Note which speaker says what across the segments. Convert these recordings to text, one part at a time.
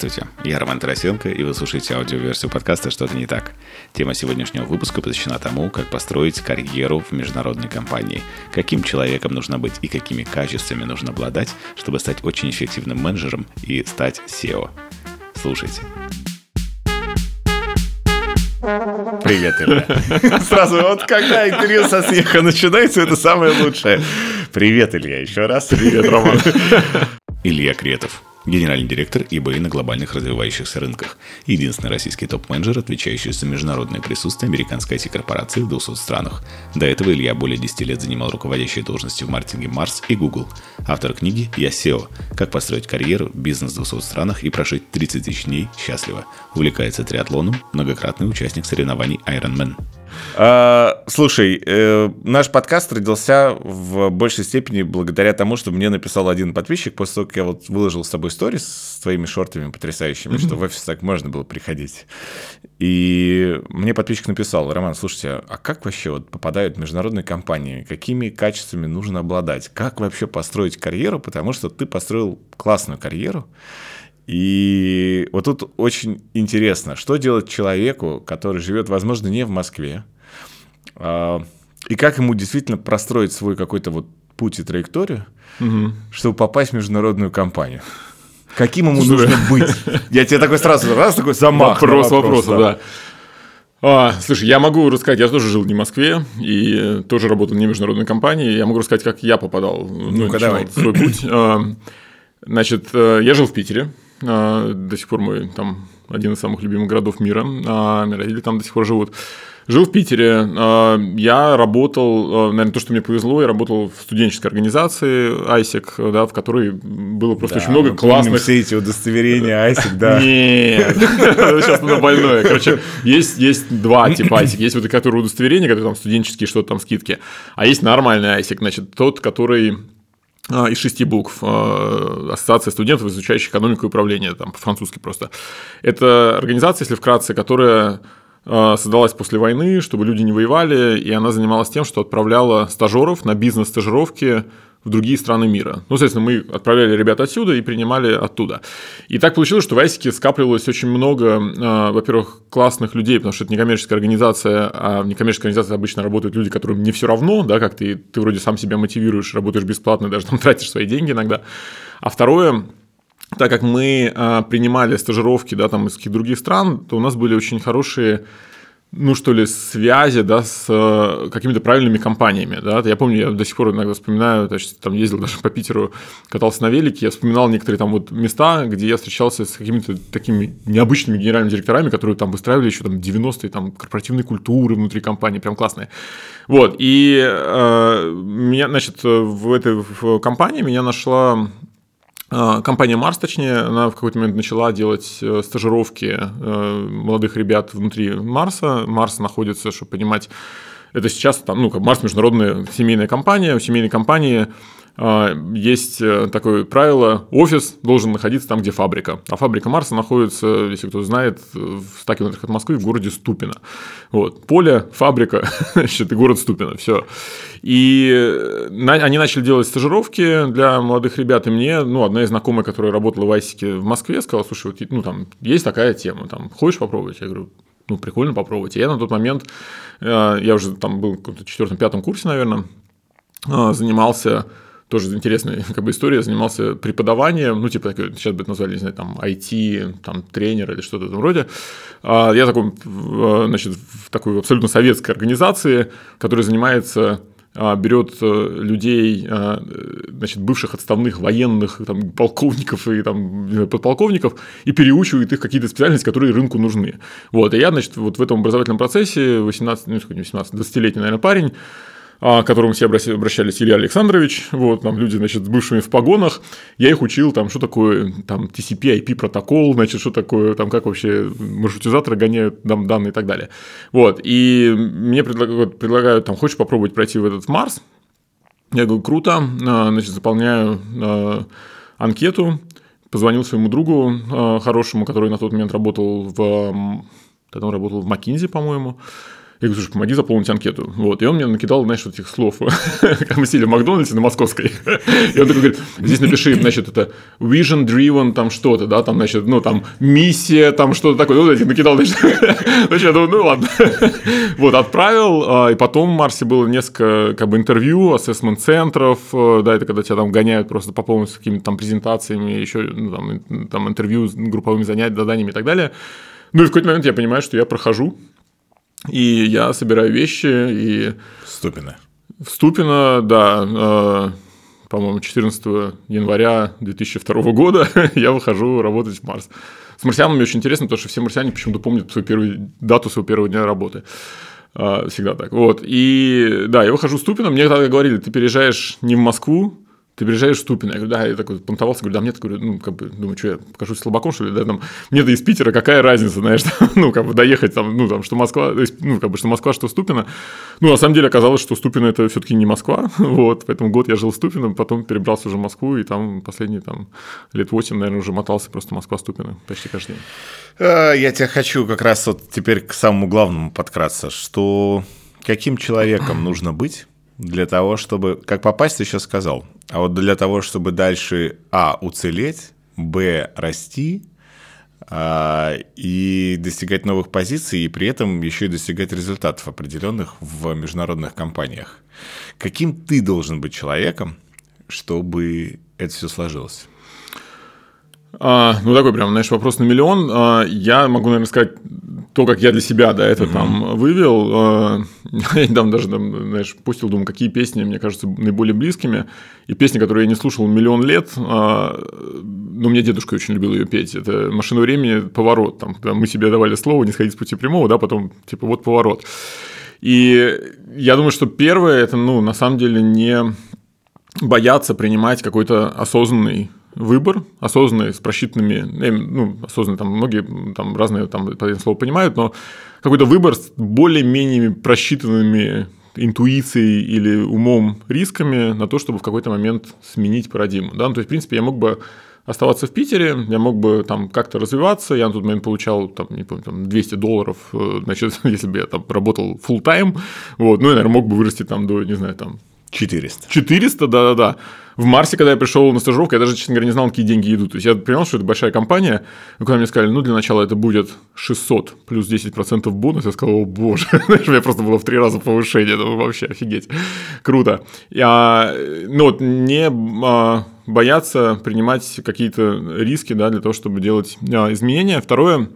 Speaker 1: Здравствуйте, я Роман Тарасенко, и вы слушаете аудиоверсию подкаста «Что-то не так». Тема сегодняшнего выпуска посвящена тому, как построить карьеру в международной компании, каким человеком нужно быть и какими качествами нужно обладать, чтобы стать очень эффективным менеджером и стать SEO. Слушайте. Привет, Илья. Сразу вот когда интервью со смеха начинается, это самое лучшее. Привет, Илья, еще раз.
Speaker 2: Привет, Роман.
Speaker 1: Илья Кретов, генеральный директор eBay на глобальных развивающихся рынках, единственный российский топ-менеджер, отвечающий за международное присутствие американской IT-корпорации в 200 странах. До этого Илья более 10 лет занимал руководящие должности в маркетинге Mars и Google. Автор книги «Я SEO. Как построить карьеру, бизнес в 200 странах и прожить 30 тысяч дней счастливо». Увлекается триатлоном, многократный участник соревнований Ironman.
Speaker 2: А, слушай, э, наш подкаст родился в большей степени благодаря тому, что мне написал один подписчик после того, как я вот выложил с тобой сторис с твоими шортами потрясающими, mm-hmm. что в офис так можно было приходить. И мне подписчик написал, Роман, слушайте, а как вообще вот попадают международные компании? Какими качествами нужно обладать? Как вообще построить карьеру? Потому что ты построил классную карьеру, и вот тут очень интересно, что делать человеку, который живет, возможно, не в Москве, а, и как ему действительно простроить свой какой-то вот путь и траекторию, угу. чтобы попасть в международную компанию. Каким ему нужно быть? Я тебе такой сразу раз такой замах.
Speaker 3: Вопрос, вопрос, да. А, слушай, я могу рассказать, я тоже жил не в Москве и тоже работал не в международной компании. Я могу рассказать, как я попадал ну, давай. свой путь. А, значит, э, я жил в Питере. А, до сих пор мой там один из самых любимых городов мира. А, мои родители там до сих пор живут. Жил в Питере. А, я работал, наверное, то, что мне повезло, я работал в студенческой организации ISEC, да, в которой было просто да, очень много классных...
Speaker 2: все эти удостоверения ISEC, да.
Speaker 3: Нет, сейчас оно больное. Короче, есть, есть два типа ISEC. Есть вот которые удостоверения, которые там студенческие, что-то там скидки. А есть нормальный ISEC, значит, тот, который из шести букв а, Ассоциация студентов, изучающих экономику и управление, там по-французски просто. Это организация, если вкратце, которая а, создалась после войны, чтобы люди не воевали, и она занималась тем, что отправляла стажеров на бизнес-стажировки в другие страны мира. Ну, соответственно, мы отправляли ребят отсюда и принимали оттуда. И так получилось, что в Айсике скапливалось очень много, э, во-первых, классных людей, потому что это некоммерческая организация, а в некоммерческой организации обычно работают люди, которым не все равно, да, как ты, ты вроде сам себя мотивируешь, работаешь бесплатно, даже там тратишь свои деньги иногда. А второе, так как мы э, принимали стажировки, да, там из каких-то других стран, то у нас были очень хорошие ну, что ли, связи, да, с э, какими-то правильными компаниями, да. Я помню, я до сих пор иногда вспоминаю, значит, там ездил даже по Питеру, катался на велике, я вспоминал некоторые там вот места, где я встречался с какими-то такими необычными генеральными директорами, которые там выстраивали еще там 90-е, там, корпоративной культуры внутри компании, прям классные. Вот, и э, меня, значит, в этой в компании меня нашла компания Марс, точнее, она в какой-то момент начала делать э, стажировки э, молодых ребят внутри Марса. Марс находится, чтобы понимать, это сейчас там, ну, как Марс международная семейная компания. У семейной компании а, есть э, такое правило, офис должен находиться там, где фабрика. А фабрика Марса находится, если кто знает, в 100 километрах от Москвы в городе Ступино. Вот. Поле, фабрика, значит, город Ступино, все. И э, они начали делать стажировки для молодых ребят, и мне, ну, одна из знакомых, которая работала в Айсике в Москве, сказала, слушай, вот, ну, там, есть такая тема, там, хочешь попробовать? Я говорю, ну, прикольно попробовать. И я на тот момент, э, я уже там был в четвертом-пятом курсе, наверное, занимался тоже интересная как бы, история, занимался преподаванием, ну, типа, сейчас бы это назвали, не знаю, там, IT, там, тренер или что-то в этом роде. А я такой, значит, в такой абсолютно советской организации, которая занимается а, берет э, людей, а, значит, бывших отставных военных, там, полковников и там, подполковников, и переучивает их какие-то специальности, которые рынку нужны. Вот, и я, значит, вот в этом образовательном процессе, 18, ну, 18, 20-летний, наверное, парень, к которому все обращались Илья Александрович, вот, там люди, значит, с бывшими в погонах, я их учил, там, что такое, там, TCP, IP протокол, значит, что такое, там, как вообще маршрутизаторы гоняют там, данные и так далее. Вот, и мне предлагают, предлагают, там, хочешь попробовать пройти в этот Марс? Я говорю, круто, а, значит, заполняю а, анкету, позвонил своему другу хорошему, который на тот момент работал в, тогда он работал в Макинзи, по-моему, Я говорю, слушай, помоги заполнить анкету. Вот. И он мне накидал, знаешь, вот этих слов. Мы сидели в Макдональдсе на Московской. И он такой говорит, здесь напиши, значит, это vision driven, там что-то, да, там, значит, ну, там, миссия, там что-то такое. Вот этих накидал, значит. Значит, я думаю, ну, ладно. Вот, отправил. а, И потом в Марсе было несколько, как бы, интервью, ассессмент-центров. э, Да, это когда тебя там гоняют просто по полностью какими-то там презентациями, еще, ну, там, там интервью с групповыми занятиями, заданиями и так далее. Ну, и в какой-то момент я понимаю, что я прохожу, и я собираю вещи, и
Speaker 2: Ступина.
Speaker 3: в Ступино, да, э, по-моему, 14 января 2002 года я выхожу работать в Марс. С марсианами очень интересно, потому что все марсиане почему-то помнят свою первую дату своего первого дня работы. Э, Всегда так. Вот. И да, я выхожу в Ступино, мне тогда говорили, ты переезжаешь не в Москву, ты приезжаешь в Ступино. Я говорю, да, я такой понтовался, говорю, да, мне говорю, ну, как бы, думаю, что я покажусь слабаком, что ли, да, там, мне-то из Питера какая разница, знаешь, там, ну, как бы доехать там, ну, там, что Москва, то есть, ну, как бы, что Москва, что Ступино. Ну, на самом деле оказалось, что Ступино это все-таки не Москва, вот, поэтому год я жил в Ступино, потом перебрался уже в Москву, и там последние, там, лет 8, наверное, уже мотался просто Москва-Ступино почти каждый день.
Speaker 2: А, Я тебя хочу как раз вот теперь к самому главному подкраться, что каким человеком нужно быть для того, чтобы, как попасть, ты сейчас сказал, а вот для того, чтобы дальше, а, уцелеть, б, расти, а, и достигать новых позиций, и при этом еще и достигать результатов определенных в международных компаниях. Каким ты должен быть человеком, чтобы это все сложилось?
Speaker 3: А, ну, такой прям, знаешь, вопрос на миллион. А, я могу, наверное, сказать то, как я для себя, да, это там вывел. А, я недавно даже, там, знаешь, пустил, думаю, какие песни мне кажутся наиболее близкими. И песня, которую я не слушал миллион лет, а, ну, мне дедушка очень любил ее петь. Это «Машина времени. Поворот». Там, мы себе давали слово «Не сходить с пути прямого», да, потом, типа, вот поворот. И я думаю, что первое, это, ну, на самом деле не бояться принимать какой-то осознанный выбор, осознанный, с просчитанными, ну, осознанный, там многие там разные там по этому слову понимают, но какой-то выбор с более-менее просчитанными интуицией или умом рисками на то, чтобы в какой-то момент сменить парадигму. Да? Ну, то есть, в принципе, я мог бы оставаться в Питере, я мог бы там как-то развиваться, я на тот момент получал, там, не помню, там 200 долларов, э, значит, если бы я там работал full time вот, ну, я, наверное, мог бы вырасти там до, не знаю, там
Speaker 2: 400.
Speaker 3: 400, да-да-да. В Марсе, когда я пришел на стажировку, я даже, честно говоря, не знал, какие деньги идут. То есть я понимал, что это большая компания. Но когда мне сказали, ну, для начала это будет 600 плюс 10% бонус, я сказал, о боже, у меня просто было в три раза повышение. Думаю, вообще офигеть. Круто. Я, ну, вот не а, бояться принимать какие-то риски, да, для того, чтобы делать а, изменения. Второе,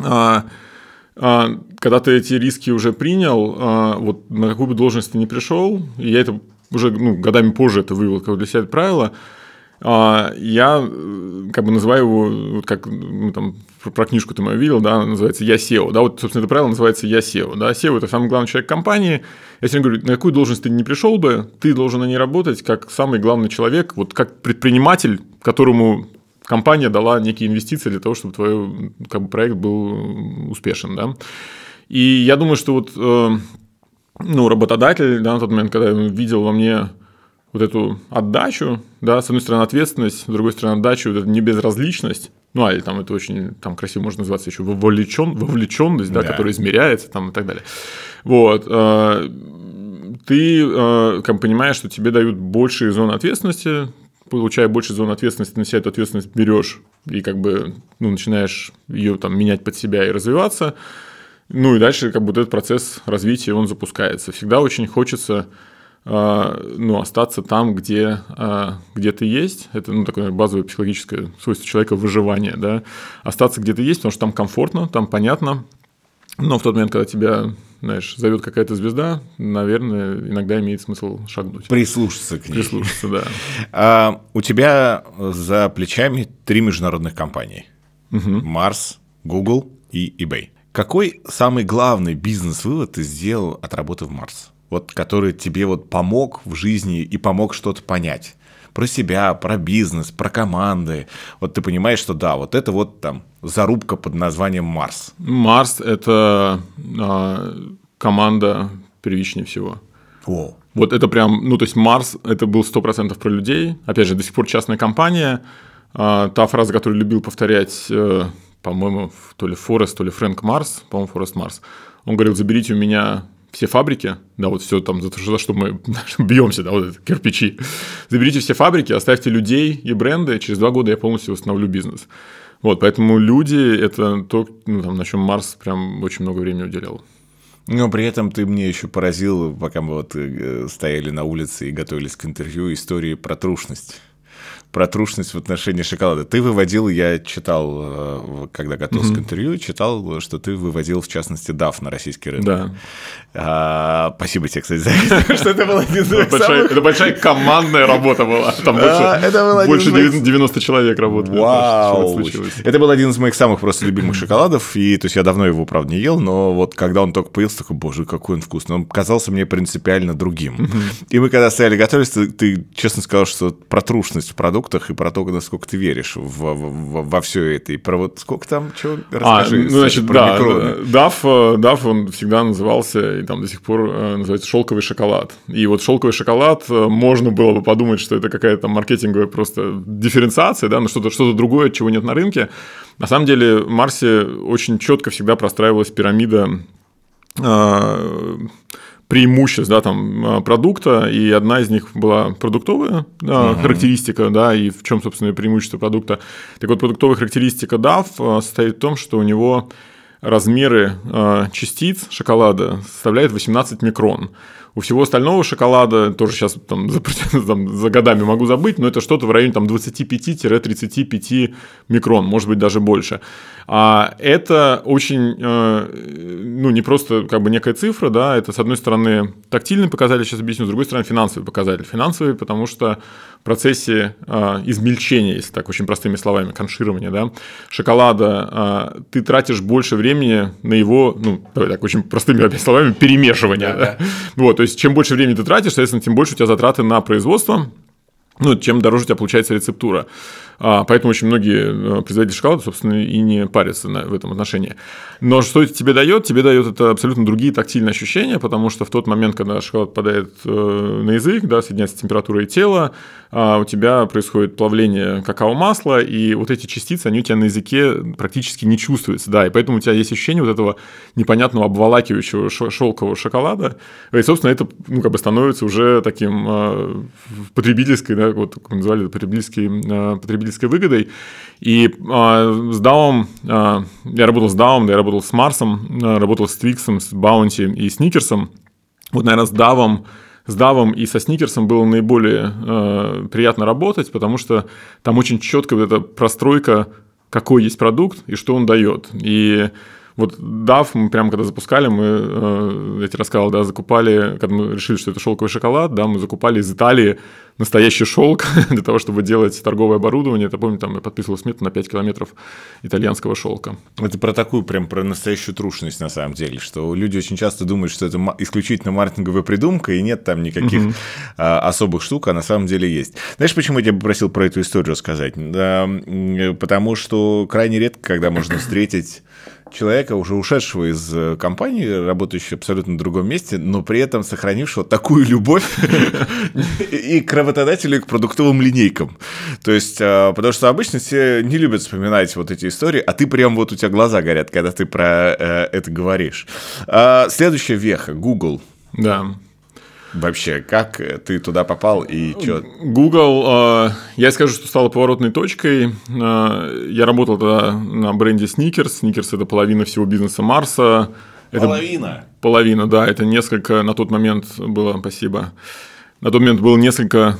Speaker 3: а, а, когда ты эти риски уже принял, а, вот на какую бы должность ты не пришел, и я это уже ну, годами позже это вывел как для себя это правило, а, я э, как бы называю его, вот как мы там про- книжку ты мою видел, да, называется «Я SEO». Да, вот, собственно, это правило называется «Я SEO». Да, SEO – это самый главный человек компании. Я сегодня говорю, на какую должность ты не пришел бы, ты должен на ней работать как самый главный человек, вот как предприниматель, которому компания дала некие инвестиции для того, чтобы твой как бы, проект был успешен, да. И я думаю, что вот э, ну, работодатель, да, на тот момент, когда он видел во мне вот эту отдачу, да, с одной стороны ответственность, с другой стороны отдачу, вот эту небезразличность, ну, а или там это очень там красиво можно называться еще вовлечен, вовлеченность, да,
Speaker 2: Да.
Speaker 3: которая измеряется там и так далее. Вот. э, Ты э, как понимаешь, что тебе дают большие зоны ответственности, получая больше зон ответственности, на себя эту ответственность берешь и как бы ну, начинаешь ее там менять под себя и развиваться. Ну и дальше как бы вот этот процесс развития, он запускается. Всегда очень хочется э, ну, остаться там, где, э, где ты есть. Это ну, такое базовое психологическое свойство человека выживания. Да? Остаться где ты есть, потому что там комфортно, там понятно. Но в тот момент, когда тебя, знаешь, зовет какая-то звезда, наверное, иногда имеет смысл шагнуть.
Speaker 2: Прислушаться к ней.
Speaker 3: Прислушаться, да.
Speaker 2: А, у тебя за плечами три международных компании. Марс, Google и eBay. Какой самый главный бизнес-вывод ты сделал от работы в Марс? Вот который тебе вот помог в жизни и помог что-то понять. Про себя, про бизнес, про команды. Вот ты понимаешь, что да, вот это вот там зарубка под названием Марс.
Speaker 3: Марс – это а, команда первичнее всего.
Speaker 2: О,
Speaker 3: Вот это прям, ну, то есть Марс – это был 100% про людей. Опять же, до сих пор частная компания. А, та фраза, которую любил повторять э, по-моему, то ли Форест, то ли Фрэнк Марс, по-моему, Форест Марс. Он говорил, заберите у меня все фабрики, да, вот все там, за, за что мы бьемся, да, вот это, кирпичи. Заберите все фабрики, оставьте людей и бренды, через два года я полностью восстановлю бизнес. Вот, поэтому люди – это то, ну, там, на чем Марс прям очень много времени уделял.
Speaker 2: Но при этом ты мне еще поразил, пока мы вот э, стояли на улице и готовились к интервью, истории про трушность про трушность в отношении шоколада. Ты выводил, я читал, э, когда готовился mm-hmm. к интервью, читал, что ты выводил, в частности, DAF на российский рынок.
Speaker 3: Да.
Speaker 2: А, спасибо тебе, кстати, за это, что это была один из
Speaker 3: большая, Это большая командная работа была. Там больше, больше 90 человек работали.
Speaker 2: Вау! Это был один из моих самых просто любимых шоколадов, и то есть я давно его, правда, не ел, но вот когда он только появился, такой, боже, какой он вкусный. Он казался мне принципиально другим. И мы когда стояли готовились, ты, ты честно сказал, что про трушность в продукте продуктах и про то, насколько ты веришь в, в, во все это. И про вот сколько там, чего, расскажи.
Speaker 3: А, ну, значит, про да, DAF, DAF, он всегда назывался, и там до сих пор э, называется шелковый шоколад. И вот шелковый шоколад, э, можно было бы подумать, что это какая-то маркетинговая просто дифференциация, да, но что-то что другое, чего нет на рынке. На самом деле в Марсе очень четко всегда простраивалась пирамида э, преимуществ да, там, а, продукта, и одна из них была продуктовая да, uh-huh. характеристика, да, и в чем, собственно, преимущество продукта. Так вот, продуктовая характеристика DAF а, состоит в том, что у него размеры э, частиц шоколада составляют 18 микрон. У всего остального шоколада, тоже сейчас там, за, там, за годами могу забыть, но это что-то в районе там, 25-35 микрон, может быть, даже больше. А это очень, э, ну, не просто как бы некая цифра, да, это, с одной стороны, тактильный показатель, сейчас объясню, с другой стороны, финансовый показатель. Финансовый, потому что в процессе э, измельчения, если так очень простыми словами, конширования, да, шоколада, э, ты тратишь больше времени на его, ну, давай так очень простыми словами, перемешивания. Да, да. Вот, то есть, чем больше времени ты тратишь, соответственно, тем больше у тебя затраты на производство, ну, чем дороже у тебя получается рецептура. А, поэтому очень многие э, производители шоколада, собственно, и не парятся в этом отношении. Но что это тебе дает? Тебе дает это абсолютно другие тактильные ощущения, потому что в тот момент, когда шоколад попадает э, на язык, да, соединяется с температурой тела, а у тебя происходит плавление какао-масла, и вот эти частицы, они у тебя на языке практически не чувствуются, да, и поэтому у тебя есть ощущение вот этого непонятного обволакивающего шелкового шоколада, и, собственно, это, ну, как бы становится уже таким э, потребительской, да, вот, как называли, потребительской, э, потребительской выгодой, и э, с DAO, э, я работал с DAO, я работал с Марсом, э, работал с Твиксом, с Баунти и Сникерсом, вот, наверное, с DAO с Давом и со Сникерсом было наиболее э, приятно работать, потому что там очень четко вот эта простройка, какой есть продукт и что он дает. И вот DAF мы прямо когда запускали, мы, э, я тебе рассказал, да, закупали, когда мы решили, что это шелковый шоколад, да, мы закупали из Италии настоящий шелк для того, чтобы делать торговое оборудование. Это, помню, там я подписывал смету на 5 километров итальянского шелка.
Speaker 2: Это про такую, прям про настоящую трушность на самом деле, что люди очень часто думают, что это исключительно маркетинговая придумка, и нет там никаких угу. особых штук, а на самом деле есть. Знаешь, почему я тебя попросил про эту историю рассказать? Да, потому что крайне редко, когда можно встретить человека, уже ушедшего из э, компании, работающего абсолютно в другом месте, но при этом сохранившего такую любовь и к работодателю, и к продуктовым линейкам. То есть, э, потому что обычно все не любят вспоминать вот эти истории, а ты прям вот у тебя глаза горят, когда ты про э, это говоришь. А, следующая веха, Google.
Speaker 3: Да.
Speaker 2: Вообще, как ты туда попал и что?
Speaker 3: Google, э, я скажу, что стала поворотной точкой. Э, я работал тогда на бренде Sneakers. Sneakers – это половина всего бизнеса Марса.
Speaker 2: Это половина?
Speaker 3: Половина, да. Это несколько, на тот момент было, спасибо, на тот момент было несколько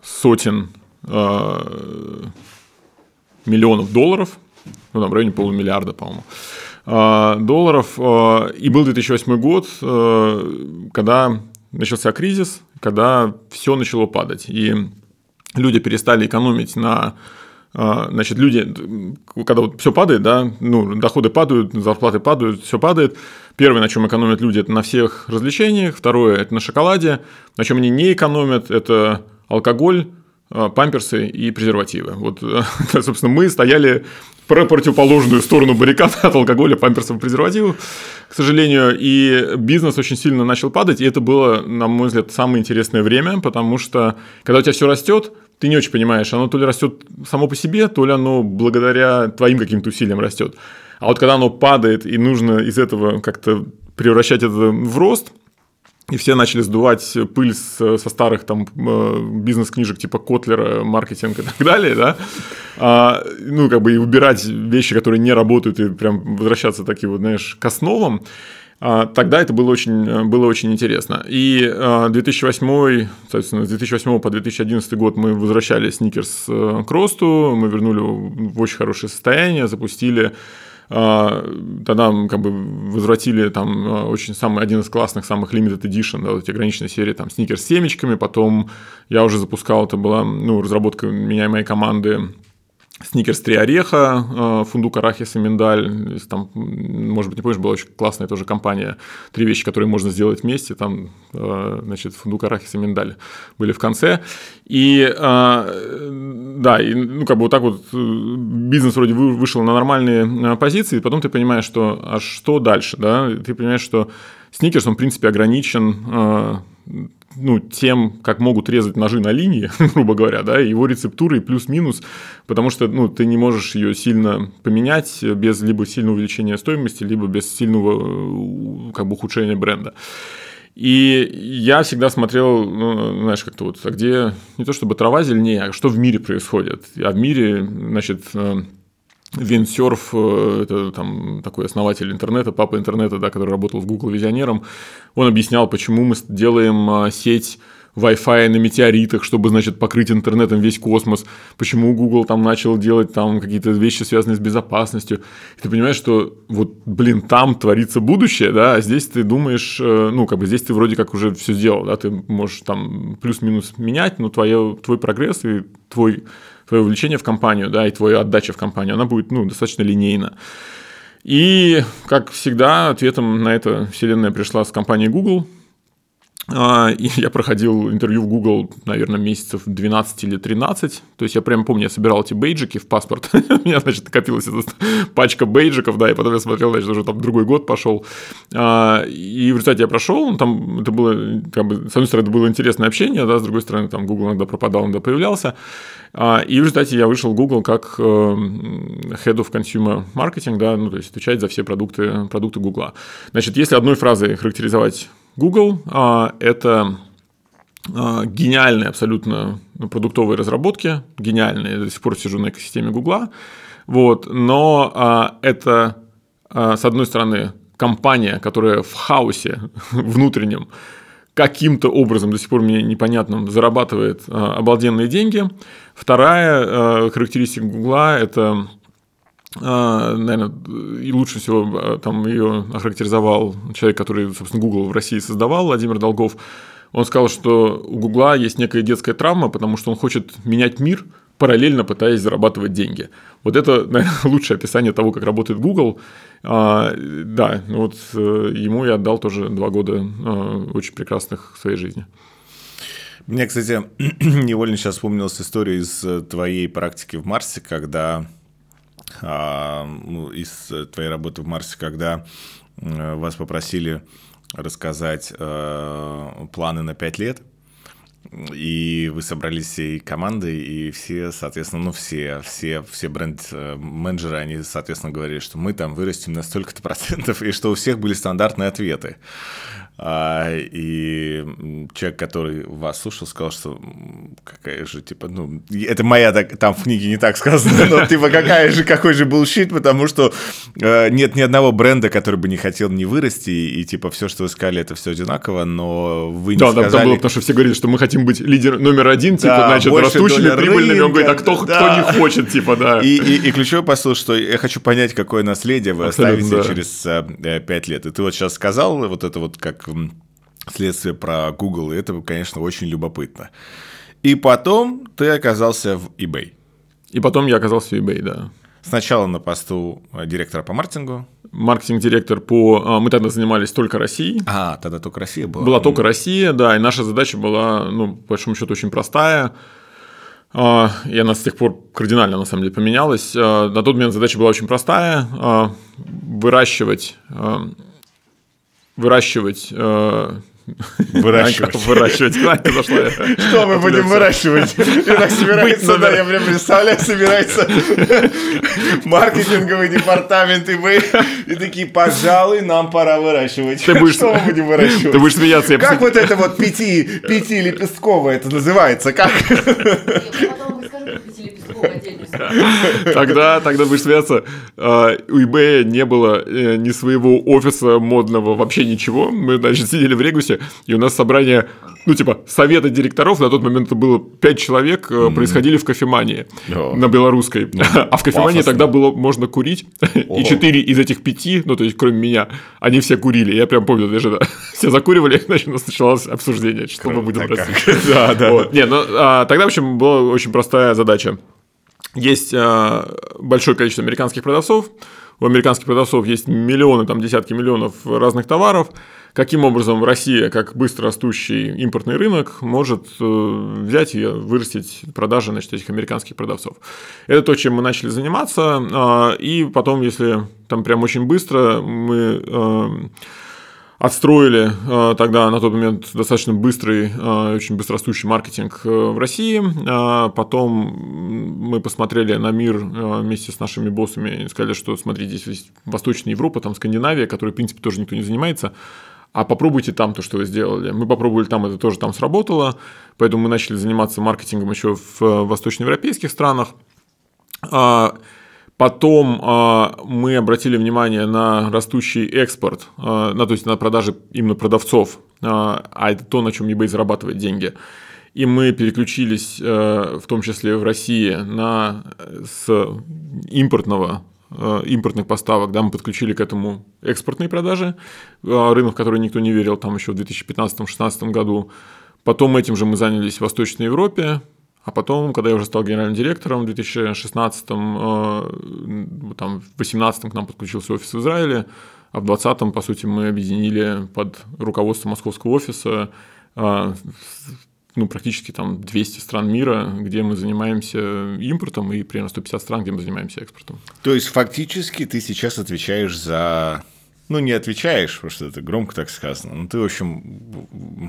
Speaker 3: сотен э, миллионов долларов, ну, там, в районе полумиллиарда, по-моему, долларов. И был 2008 год, когда начался кризис, когда все начало падать, и люди перестали экономить на а, Значит, люди, когда вот все падает, да, ну, доходы падают, зарплаты падают, все падает. Первое, на чем экономят люди, это на всех развлечениях. Второе, это на шоколаде. На чем они не экономят, это алкоголь, памперсы и презервативы. Вот, собственно, мы стояли про противоположную сторону баррикад от алкоголя, памперсов и презервативов, к сожалению, и бизнес очень сильно начал падать, и это было, на мой взгляд, самое интересное время, потому что, когда у тебя все растет, ты не очень понимаешь, оно то ли растет само по себе, то ли оно благодаря твоим каким-то усилиям растет. А вот когда оно падает, и нужно из этого как-то превращать это в рост, и все начали сдувать пыль со старых там э, бизнес-книжек типа Котлера, маркетинг и так далее, да, а, ну, как бы и убирать вещи, которые не работают, и прям возвращаться такие вот, знаешь, к основам, а, тогда это было очень, было очень интересно. И 2008, а, соответственно, с 2008 по 2011 год мы возвращали сникерс э, к росту, мы вернули в очень хорошее состояние, запустили тогда как бы возвратили там очень самый один из классных самых limited edition, да, вот эти ограниченные серии там сникерс с семечками, потом я уже запускал, это была ну, разработка меня и моей команды Сникерс три ореха, э, фундук, арахис и миндаль. Там, может быть, не помнишь, была очень классная тоже компания. Три вещи, которые можно сделать вместе. Там, э, значит, фундук, арахис и миндаль были в конце. И, э, да, и, ну, как бы вот так вот бизнес вроде вышел на нормальные позиции, и потом ты понимаешь, что, а что дальше, да? Ты понимаешь, что Сникерс, он, в принципе, ограничен ну, тем, как могут резать ножи на линии, грубо говоря, да, его рецептурой плюс-минус, потому что, ну, ты не можешь ее сильно поменять без либо сильного увеличения стоимости, либо без сильного, как бы, ухудшения бренда. И я всегда смотрел, ну, знаешь, как-то вот, а где не то чтобы трава зеленее, а что в мире происходит. А в мире, значит, э, Винсерф, э, это там такой основатель интернета, папа интернета, да, который работал в Google визионером, он объяснял, почему мы делаем а, сеть Wi-Fi на метеоритах, чтобы, значит, покрыть интернетом весь космос, почему Google там начал делать там какие-то вещи, связанные с безопасностью. И ты понимаешь, что вот, блин, там творится будущее, да, а здесь ты думаешь, э, ну, как бы здесь ты вроде как уже все сделал, да, ты можешь там плюс-минус менять, но твое, твой прогресс и твой твое увлечение в компанию, да, и твоя отдача в компанию, она будет, ну, достаточно линейна. И, как всегда, ответом на это вселенная пришла с компанией Google, и я проходил интервью в Google, наверное, месяцев 12 или 13. То есть я прям помню, я собирал эти бейджики в паспорт. У меня, значит, накопилась эта пачка бейджиков, да, и потом я смотрел, значит, уже там другой год пошел. А, и в результате я прошел, там это было, как бы, с одной стороны, это было интересное общение, да, с другой стороны, там Google иногда пропадал, иногда появлялся. А, и в результате я вышел в Google как э, Head of Consumer Marketing, да, ну, то есть отвечать за все продукты, продукты Google. Значит, если одной фразой характеризовать Google а, – это а, гениальные абсолютно продуктовые разработки, гениальные, я до сих пор сижу на экосистеме Google, вот, но а, это, с одной стороны, компания, которая в хаосе внутреннем каким-то образом, до сих пор мне непонятным, зарабатывает обалденные деньги. Вторая характеристика Гугла – это наверное, и лучше всего а, там ее охарактеризовал человек, который, собственно, Google в России создавал, Владимир Долгов. Он сказал, что у Гугла есть некая детская травма, потому что он хочет менять мир, параллельно пытаясь зарабатывать деньги. Вот это, наверное, лучшее описание того, как работает Google. А, да, ну вот э, ему я отдал тоже два года очень прекрасных в своей жизни.
Speaker 2: Мне, кстати, невольно сейчас вспомнилась история из э, твоей практики в Марсе, когда а, из твоей работы в Марсе, когда вас попросили рассказать э, планы на 5 лет, и вы собрались всей командой, и все, соответственно, ну все, все, все бренд-менеджеры, они, соответственно, говорили, что мы там вырастем на столько-то процентов, и что у всех были стандартные ответы. А, и человек, который вас слушал, сказал, что какая же, типа, ну, это моя, так, там в книге не так сказано, но, типа, какая же, какой же был щит, потому что э, нет ни одного бренда, который бы не хотел не вырасти, и, типа, все, что вы сказали, это все одинаково, но вы не да, сказали... Да, там было,
Speaker 3: потому что все говорили, что мы хотим быть лидер номер один, типа, да, значит, растущими, прибыльными, он говорит, а кто, да. кто не хочет, типа, да.
Speaker 2: И, и, и ключевой посыл, что я хочу понять, какое наследие вы Абсолютно, оставите да. через э, пять лет. И ты вот сейчас сказал вот это вот как следствие про Google, и это, конечно, очень любопытно. И потом ты оказался в eBay.
Speaker 3: И потом я оказался в eBay, да.
Speaker 2: Сначала на посту директора по маркетингу.
Speaker 3: Маркетинг-директор по... А, мы тогда занимались только Россией.
Speaker 2: А, тогда только Россия была.
Speaker 3: Была только Россия, да, и наша задача была, ну, по большому счету, очень простая. А, и она с тех пор кардинально, на самом деле, поменялась. А, на тот момент задача была очень простая – выращивать, выращивать
Speaker 2: Выращивать.
Speaker 3: Выращивать. Я.
Speaker 2: Что мы будем выращивать? И так собирается, да, я прям представляю, собирается маркетинговый департамент и мы, и такие, пожалуй, нам пора выращивать.
Speaker 3: Ты будешь-
Speaker 2: Что мы будем выращивать?
Speaker 3: Ты будешь смеяться. я
Speaker 2: Как вот это вот пяти, пяти лепестковое это называется? Как?
Speaker 4: Я потом расскажу про пятилепестковую отдельную
Speaker 3: Тогда, тогда будешь смеяться. А, У eBay не было э, ни своего офиса модного, вообще ничего. Мы, значит, сидели в Регусе, и у нас собрание, ну, типа, совета директоров, на тот момент это было 5 человек, э, происходили в кофемании на белорусской. А в кофемании тогда было можно курить, и 4 из этих пяти, ну, то есть, кроме меня, они все курили. Я прям помню, даже да, все закуривали, значит, у нас началось обсуждение, что мы будем.
Speaker 2: Да, да.
Speaker 3: Не, ну а, тогда, в общем, была очень простая задача. Есть а, большое количество американских продавцов. У американских продавцов есть миллионы, там десятки миллионов разных товаров. Каким образом Россия, как быстро растущий импортный рынок, может э, взять и вырастить продажи значит, этих американских продавцов? Это то, чем мы начали заниматься. а, И потом, если там прям очень быстро мы э, отстроили э, тогда на тот момент достаточно быстрый, э, очень быстрорастущий маркетинг э, в России. А Потом мы посмотрели на мир э, вместе с нашими боссами и сказали, что смотрите, здесь есть Восточная Европа, там Скандинавия, которой, в принципе, тоже никто не занимается. А попробуйте там то, что вы сделали. Мы попробовали там, это тоже там сработало. Поэтому мы начали заниматься маркетингом еще в э, восточноевропейских странах. Потом а, мы обратили внимание на растущий экспорт, а, ну, то есть на продажи именно продавцов, а а это то, на чем eBay зарабатывает деньги. И мы переключились, э, в том числе в России, на э, с импортного э, импортных поставок, да, мы подключили к этому экспортные продажи, э, рынок, в который никто не верил там еще в 2015-2016 году. Потом этим же мы занялись в Восточной Европе, а потом, когда я уже стал генеральным директором в 2016, э, там, в 2018 к нам подключился офис в Израиле, а в 2020, по сути, мы объединили под руководством московского офиса э, ну, практически там 200 стран мира, где мы занимаемся импортом, и примерно 150 стран, где мы занимаемся экспортом.
Speaker 2: То есть фактически ты сейчас отвечаешь за... Ну, не отвечаешь, потому что это громко так сказано. Но ты, в общем,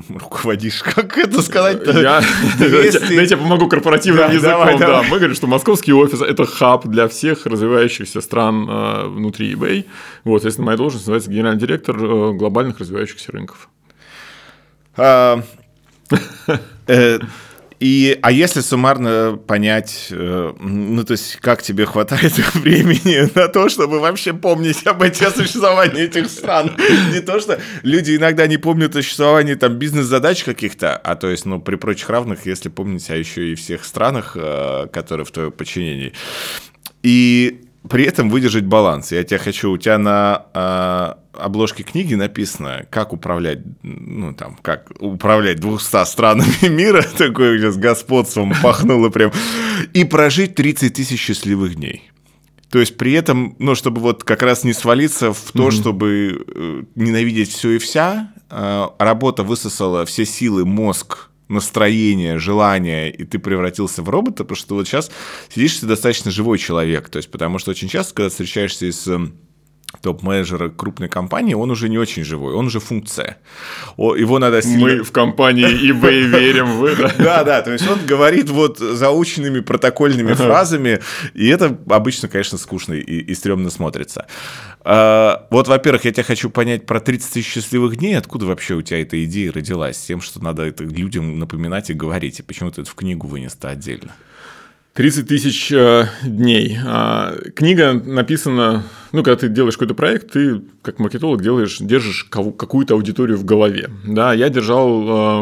Speaker 2: руководишь. Как это сказать-то?
Speaker 3: Я,
Speaker 2: 200.
Speaker 3: я тебе помогу корпоративным
Speaker 2: Да,
Speaker 3: языком.
Speaker 2: давай,
Speaker 3: да.
Speaker 2: давай.
Speaker 3: Мы говорим, что московский офис – это хаб для всех развивающихся стран э, внутри eBay. Вот, соответственно, моя должность называется генеральный директор э, глобальных развивающихся рынков.
Speaker 2: А, э, И, а если суммарно понять, э, ну, то есть, как тебе хватает времени на то, чтобы вообще помнить об о существовании этих стран? Не то, что люди иногда не помнят о существовании там бизнес-задач каких-то, а то есть, ну, при прочих равных, если помнить о еще и всех странах, э, которые в твоем подчинении. И при этом выдержать баланс. Я тебя хочу, у тебя на э, обложке книги написано, как управлять, ну там, как управлять 200 странами мира, такое сейчас господством пахнуло прям, и прожить 30 тысяч счастливых дней. То есть при этом, ну, чтобы вот как раз не свалиться в то, чтобы э, ненавидеть все и вся, э, работа высосала все силы, мозг, настроение, желание, и ты превратился в робота, потому что вот сейчас сидишь ты достаточно живой человек. То есть, потому что очень часто, когда встречаешься с топ-менеджера крупной компании, он уже не очень живой, он уже функция. О, его надо сильно...
Speaker 3: Мы в компании eBay верим в это.
Speaker 2: Да, да, то есть он говорит вот заученными протокольными фразами, и это обычно, конечно, скучно и, и стрёмно смотрится. А, вот, во-первых, я тебя хочу понять про 30 тысяч счастливых дней, откуда вообще у тебя эта идея родилась, с тем, что надо это людям напоминать и говорить, и почему ты это в книгу вынес-то отдельно?
Speaker 3: 30 тысяч э, дней. А, Книга написана, ну, когда ты делаешь какой-то проект, ты как маркетолог делаешь, держишь кого- какую-то аудиторию в голове. Да, я держал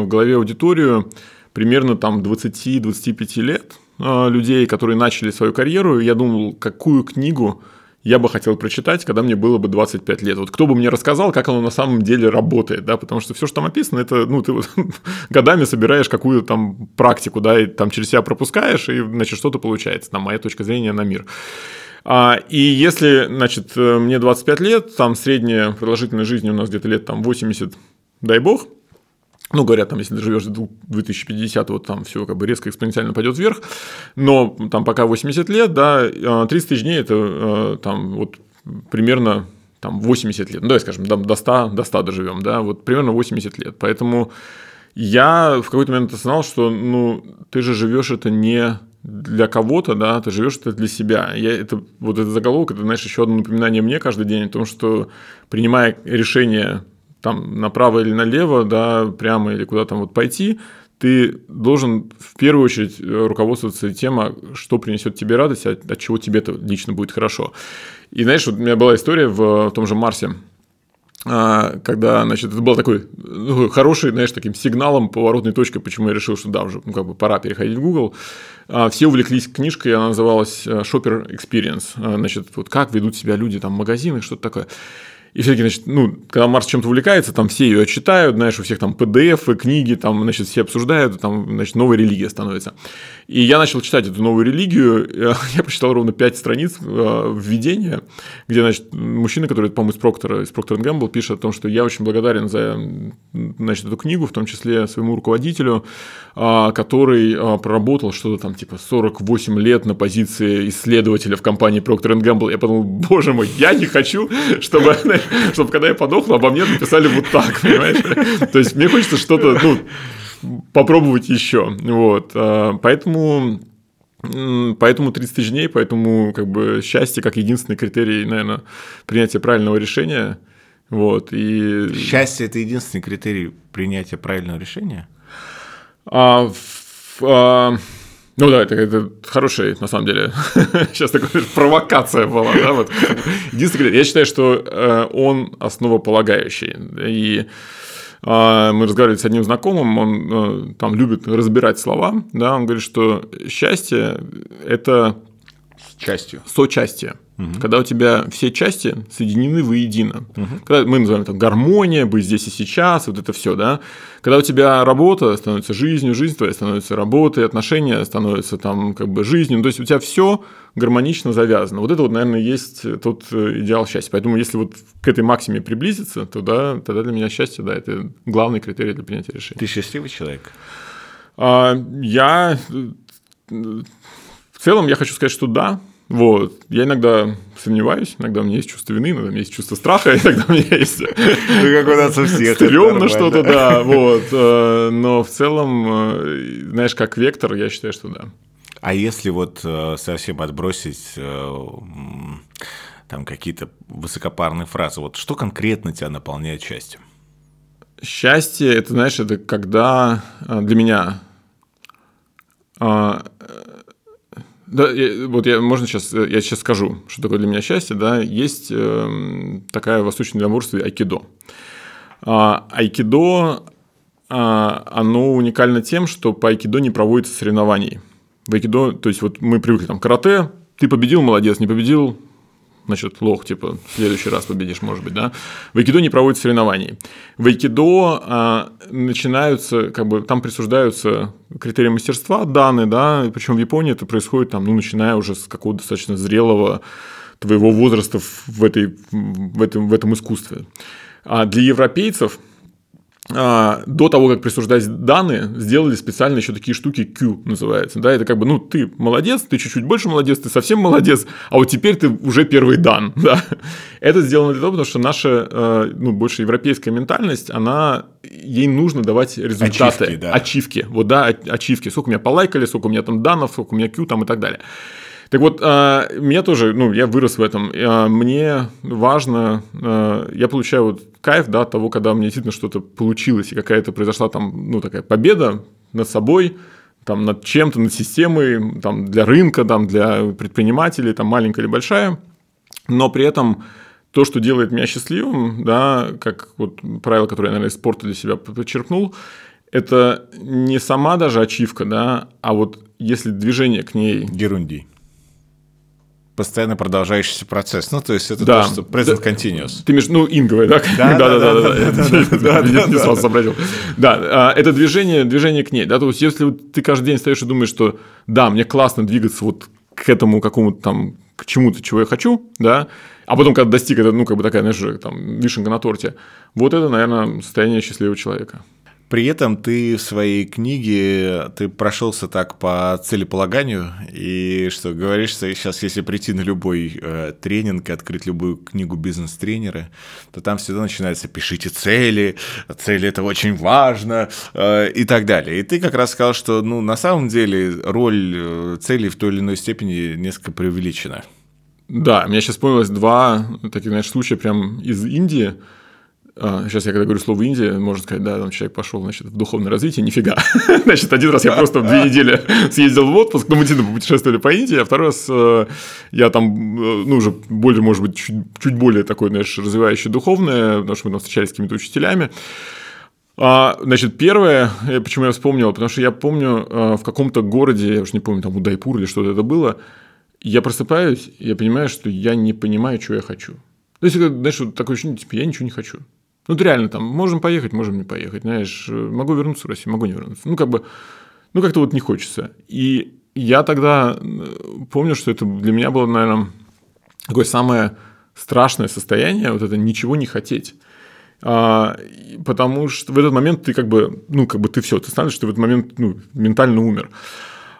Speaker 3: э, в голове аудиторию примерно там 20-25 лет э, людей, которые начали свою карьеру, я думал, какую книгу я бы хотел прочитать, когда мне было бы 25 лет. Вот кто бы мне рассказал, как оно на самом деле работает, да, потому что все, что там описано, это, ну, ты вот годами собираешь какую-то там практику, да, и там через себя пропускаешь, и, значит, что-то получается, там, моя точка зрения на мир. А, и если, значит, э, мне 25 лет, там средняя продолжительность жизни у нас где-то лет там 80, дай бог, ну, говорят, там, если ты живешь до 2050, вот там все как бы резко экспоненциально пойдет вверх, но там пока 80 лет, да, э, 30 тысяч дней – это э, там вот примерно там 80 лет, ну, давай скажем, там, до 100, до 100 доживем, да, вот примерно 80 лет. Поэтому я в какой-то момент осознал, что, ну, ты же живешь это не для кого-то, да, ты живешь это для себя. Я, это, вот этот заголовок, это, знаешь, еще одно напоминание мне каждый день о том, что принимая решение там направо или налево, да, прямо или куда там вот пойти, ты должен в первую очередь руководствоваться тем, а что принесет тебе радость, от, от чего тебе это лично будет хорошо. И знаешь, вот у меня была история в, в том же Марсе, а, когда, значит, это был такой ну, хороший, знаешь, таким сигналом, поворотной точкой, почему я решил, что да, уже ну, как бы пора переходить в Google. А, все увлеклись книжкой, она называлась э, Shopper Experience. Значит, вот как ведут себя люди там в магазинах, что-то такое. И все-таки, значит, ну, когда Марс чем-то увлекается, там все ее читают, знаешь, у всех там PDF, книги, там, значит, все обсуждают, там, значит, новая религия становится. И я начал читать эту новую религию, я прочитал ровно 5 страниц э, введения, где, значит, мужчина, который, по-моему, из Проктора, из Проктор Гэмбл, пишет о том, что я очень благодарен за, значит, эту книгу, в том числе своему руководителю, э, который э, проработал что-то там, типа, 48 лет на позиции исследователя в компании Проктор Гэмбл. Я подумал, боже мой, я не хочу, чтобы, чтобы когда я подохну, обо мне написали вот так, понимаешь? То есть мне хочется что-то, ну, попробовать еще. Вот. А, поэтому Поэтому 30 тысяч дней, поэтому как бы счастье как единственный критерий, наверное, принятия правильного решения. Вот, и...
Speaker 2: Счастье – это единственный критерий принятия правильного решения?
Speaker 3: А, в, а, ну да, это, это хорошая, на самом деле, сейчас такая провокация была. Да? Вот. Единственное, я считаю, что э, он основополагающий. И мы разговаривали с одним знакомым, он э, там любит разбирать слова, да, он говорит, что счастье – это
Speaker 2: частью.
Speaker 3: Сочастие. Угу. Когда у тебя все части соединены воедино. Угу. Когда мы называем это гармония, быть здесь и сейчас, вот это все, да. Когда у тебя работа становится жизнью, жизнь твоя становится работой, отношения становятся там как бы жизнью, то есть у тебя все гармонично завязано. Вот это вот, наверное, есть тот э, идеал счастья. Поэтому если вот к этой максиме приблизиться, то да, тогда для меня счастье, да, это главный критерий для принятия решения.
Speaker 2: Ты счастливый человек?
Speaker 3: А, я э, в целом я хочу сказать, что да, вот. Я иногда сомневаюсь, иногда у меня есть чувство вины, иногда у меня есть чувство страха, иногда у меня есть... Ну,
Speaker 2: как у нас у всех.
Speaker 3: Стрёмно что-то, да, вот. Э, но в целом, э, знаешь, как вектор, я считаю, что да.
Speaker 2: А если вот э, совсем отбросить там какие-то высокопарные фразы, вот что конкретно тебя наполняет счастьем?
Speaker 3: Счастье, это, знаешь, это когда для меня да, я, вот я, можно сейчас, я сейчас скажу, что такое для меня счастье, да, есть э, такая восточное единоборство айкидо. А, айкидо, а, оно уникально тем, что по айкидо не проводится соревнований. В айкидо, то есть вот мы привыкли там карате, ты победил, молодец, не победил, значит, лох, типа, в следующий раз победишь, может быть, да. В айкидо не проводят соревнований. В айкидо а, начинаются, как бы, там присуждаются критерии мастерства, данные, да, причем в Японии это происходит, там, ну, начиная уже с какого-то достаточно зрелого твоего возраста в, этой, в, этом, в этом искусстве. А для европейцев – до того, как присуждать данные, сделали специально еще такие штуки Q называется. Да, это как бы, ну, ты молодец, ты чуть-чуть больше молодец, ты совсем молодец, а вот теперь ты уже первый дан. Да. Это сделано для того, потому что наша, э, ну, больше европейская ментальность, она, ей нужно давать результаты. Ачивки, да. Ачивки. Вот, да, ачивки. Сколько у меня полайкали, сколько у меня там данных, сколько у меня Q там и так далее. Так вот, а, меня тоже, ну, я вырос в этом. А, мне важно, а, я получаю вот кайф, да, от того, когда у меня действительно что-то получилось, и какая-то произошла там, ну, такая победа над собой, там, над чем-то, над системой, там, для рынка, там, для предпринимателей, там, маленькая или большая, но при этом то, что делает меня счастливым, да, как вот правило, которое я, наверное, из спорта для себя подчеркнул, это не сама даже ачивка, да, а вот если движение к ней...
Speaker 2: Герунди постоянно продолжающийся процесс. Ну, то есть это да. то, что present continuous.
Speaker 3: Ты между, ну, инговое, да? Да, да, да, да. Сразу сообразил. Да, это движение, движение к ней, да, то есть если ты каждый день стоишь и думаешь, что да, мне классно двигаться вот к этому какому-то там, к чему-то, чего я хочу, да, а потом, когда достиг, это, ну, как бы такая, знаешь, там, вишенка на торте, вот это, наверное, состояние счастливого человека.
Speaker 2: При этом ты в своей книге, ты прошелся так по целеполаганию, и что говоришь, что сейчас, если прийти на любой э, тренинг и открыть любую книгу бизнес-тренера, то там всегда начинается «пишите цели», «цели – это очень важно» э, и так далее. И ты как раз сказал, что ну, на самом деле роль э, целей в той или иной степени несколько преувеличена.
Speaker 3: Да, мне сейчас вспомнилось два таких, знаешь, случая прям из Индии. А, сейчас я когда говорю слово Индия, можно сказать, да, там человек пошел, значит, в духовное развитие, нифига. значит, один раз я просто две недели съездил в отпуск, ну, мы действительно путешествовали по Индии, а второй раз э, я там, э, ну, уже более, может быть, чуть, чуть более такой, знаешь, развивающий духовное, потому что мы там встречались с какими-то учителями. А, значит, первое, почему я вспомнил, потому что я помню э, в каком-то городе, я уж не помню, там Удайпур или что-то это было, я просыпаюсь, я понимаю, что я не понимаю, что я хочу. То есть, знаешь, такое ощущение, типа, я ничего не хочу. Ну, это реально, там, можем поехать, можем не поехать, знаешь, могу вернуться в Россию, могу не вернуться. Ну, как бы, ну, как-то вот не хочется. И я тогда помню, что это для меня было, наверное, такое самое страшное состояние, вот это ничего не хотеть. А, потому что в этот момент ты как бы, ну, как бы ты все, ты становишься, что в этот момент ну, ментально умер.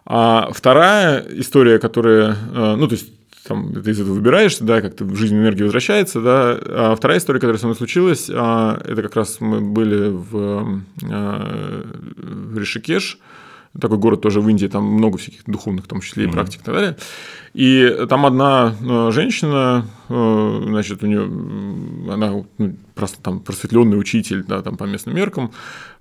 Speaker 3: А вторая история, которая, э, ну, то есть там, ты из этого выбираешься, да, как-то в жизнь энергии возвращается, да. А вторая история, которая со мной случилась, а, это как раз мы были в, а, в Ришикеш, такой город тоже в Индии, там много всяких духовных, там, числе и практик и так далее. И там одна э, женщина, значит, у нее, она ну, просто там просветленный учитель, да, там по местным меркам,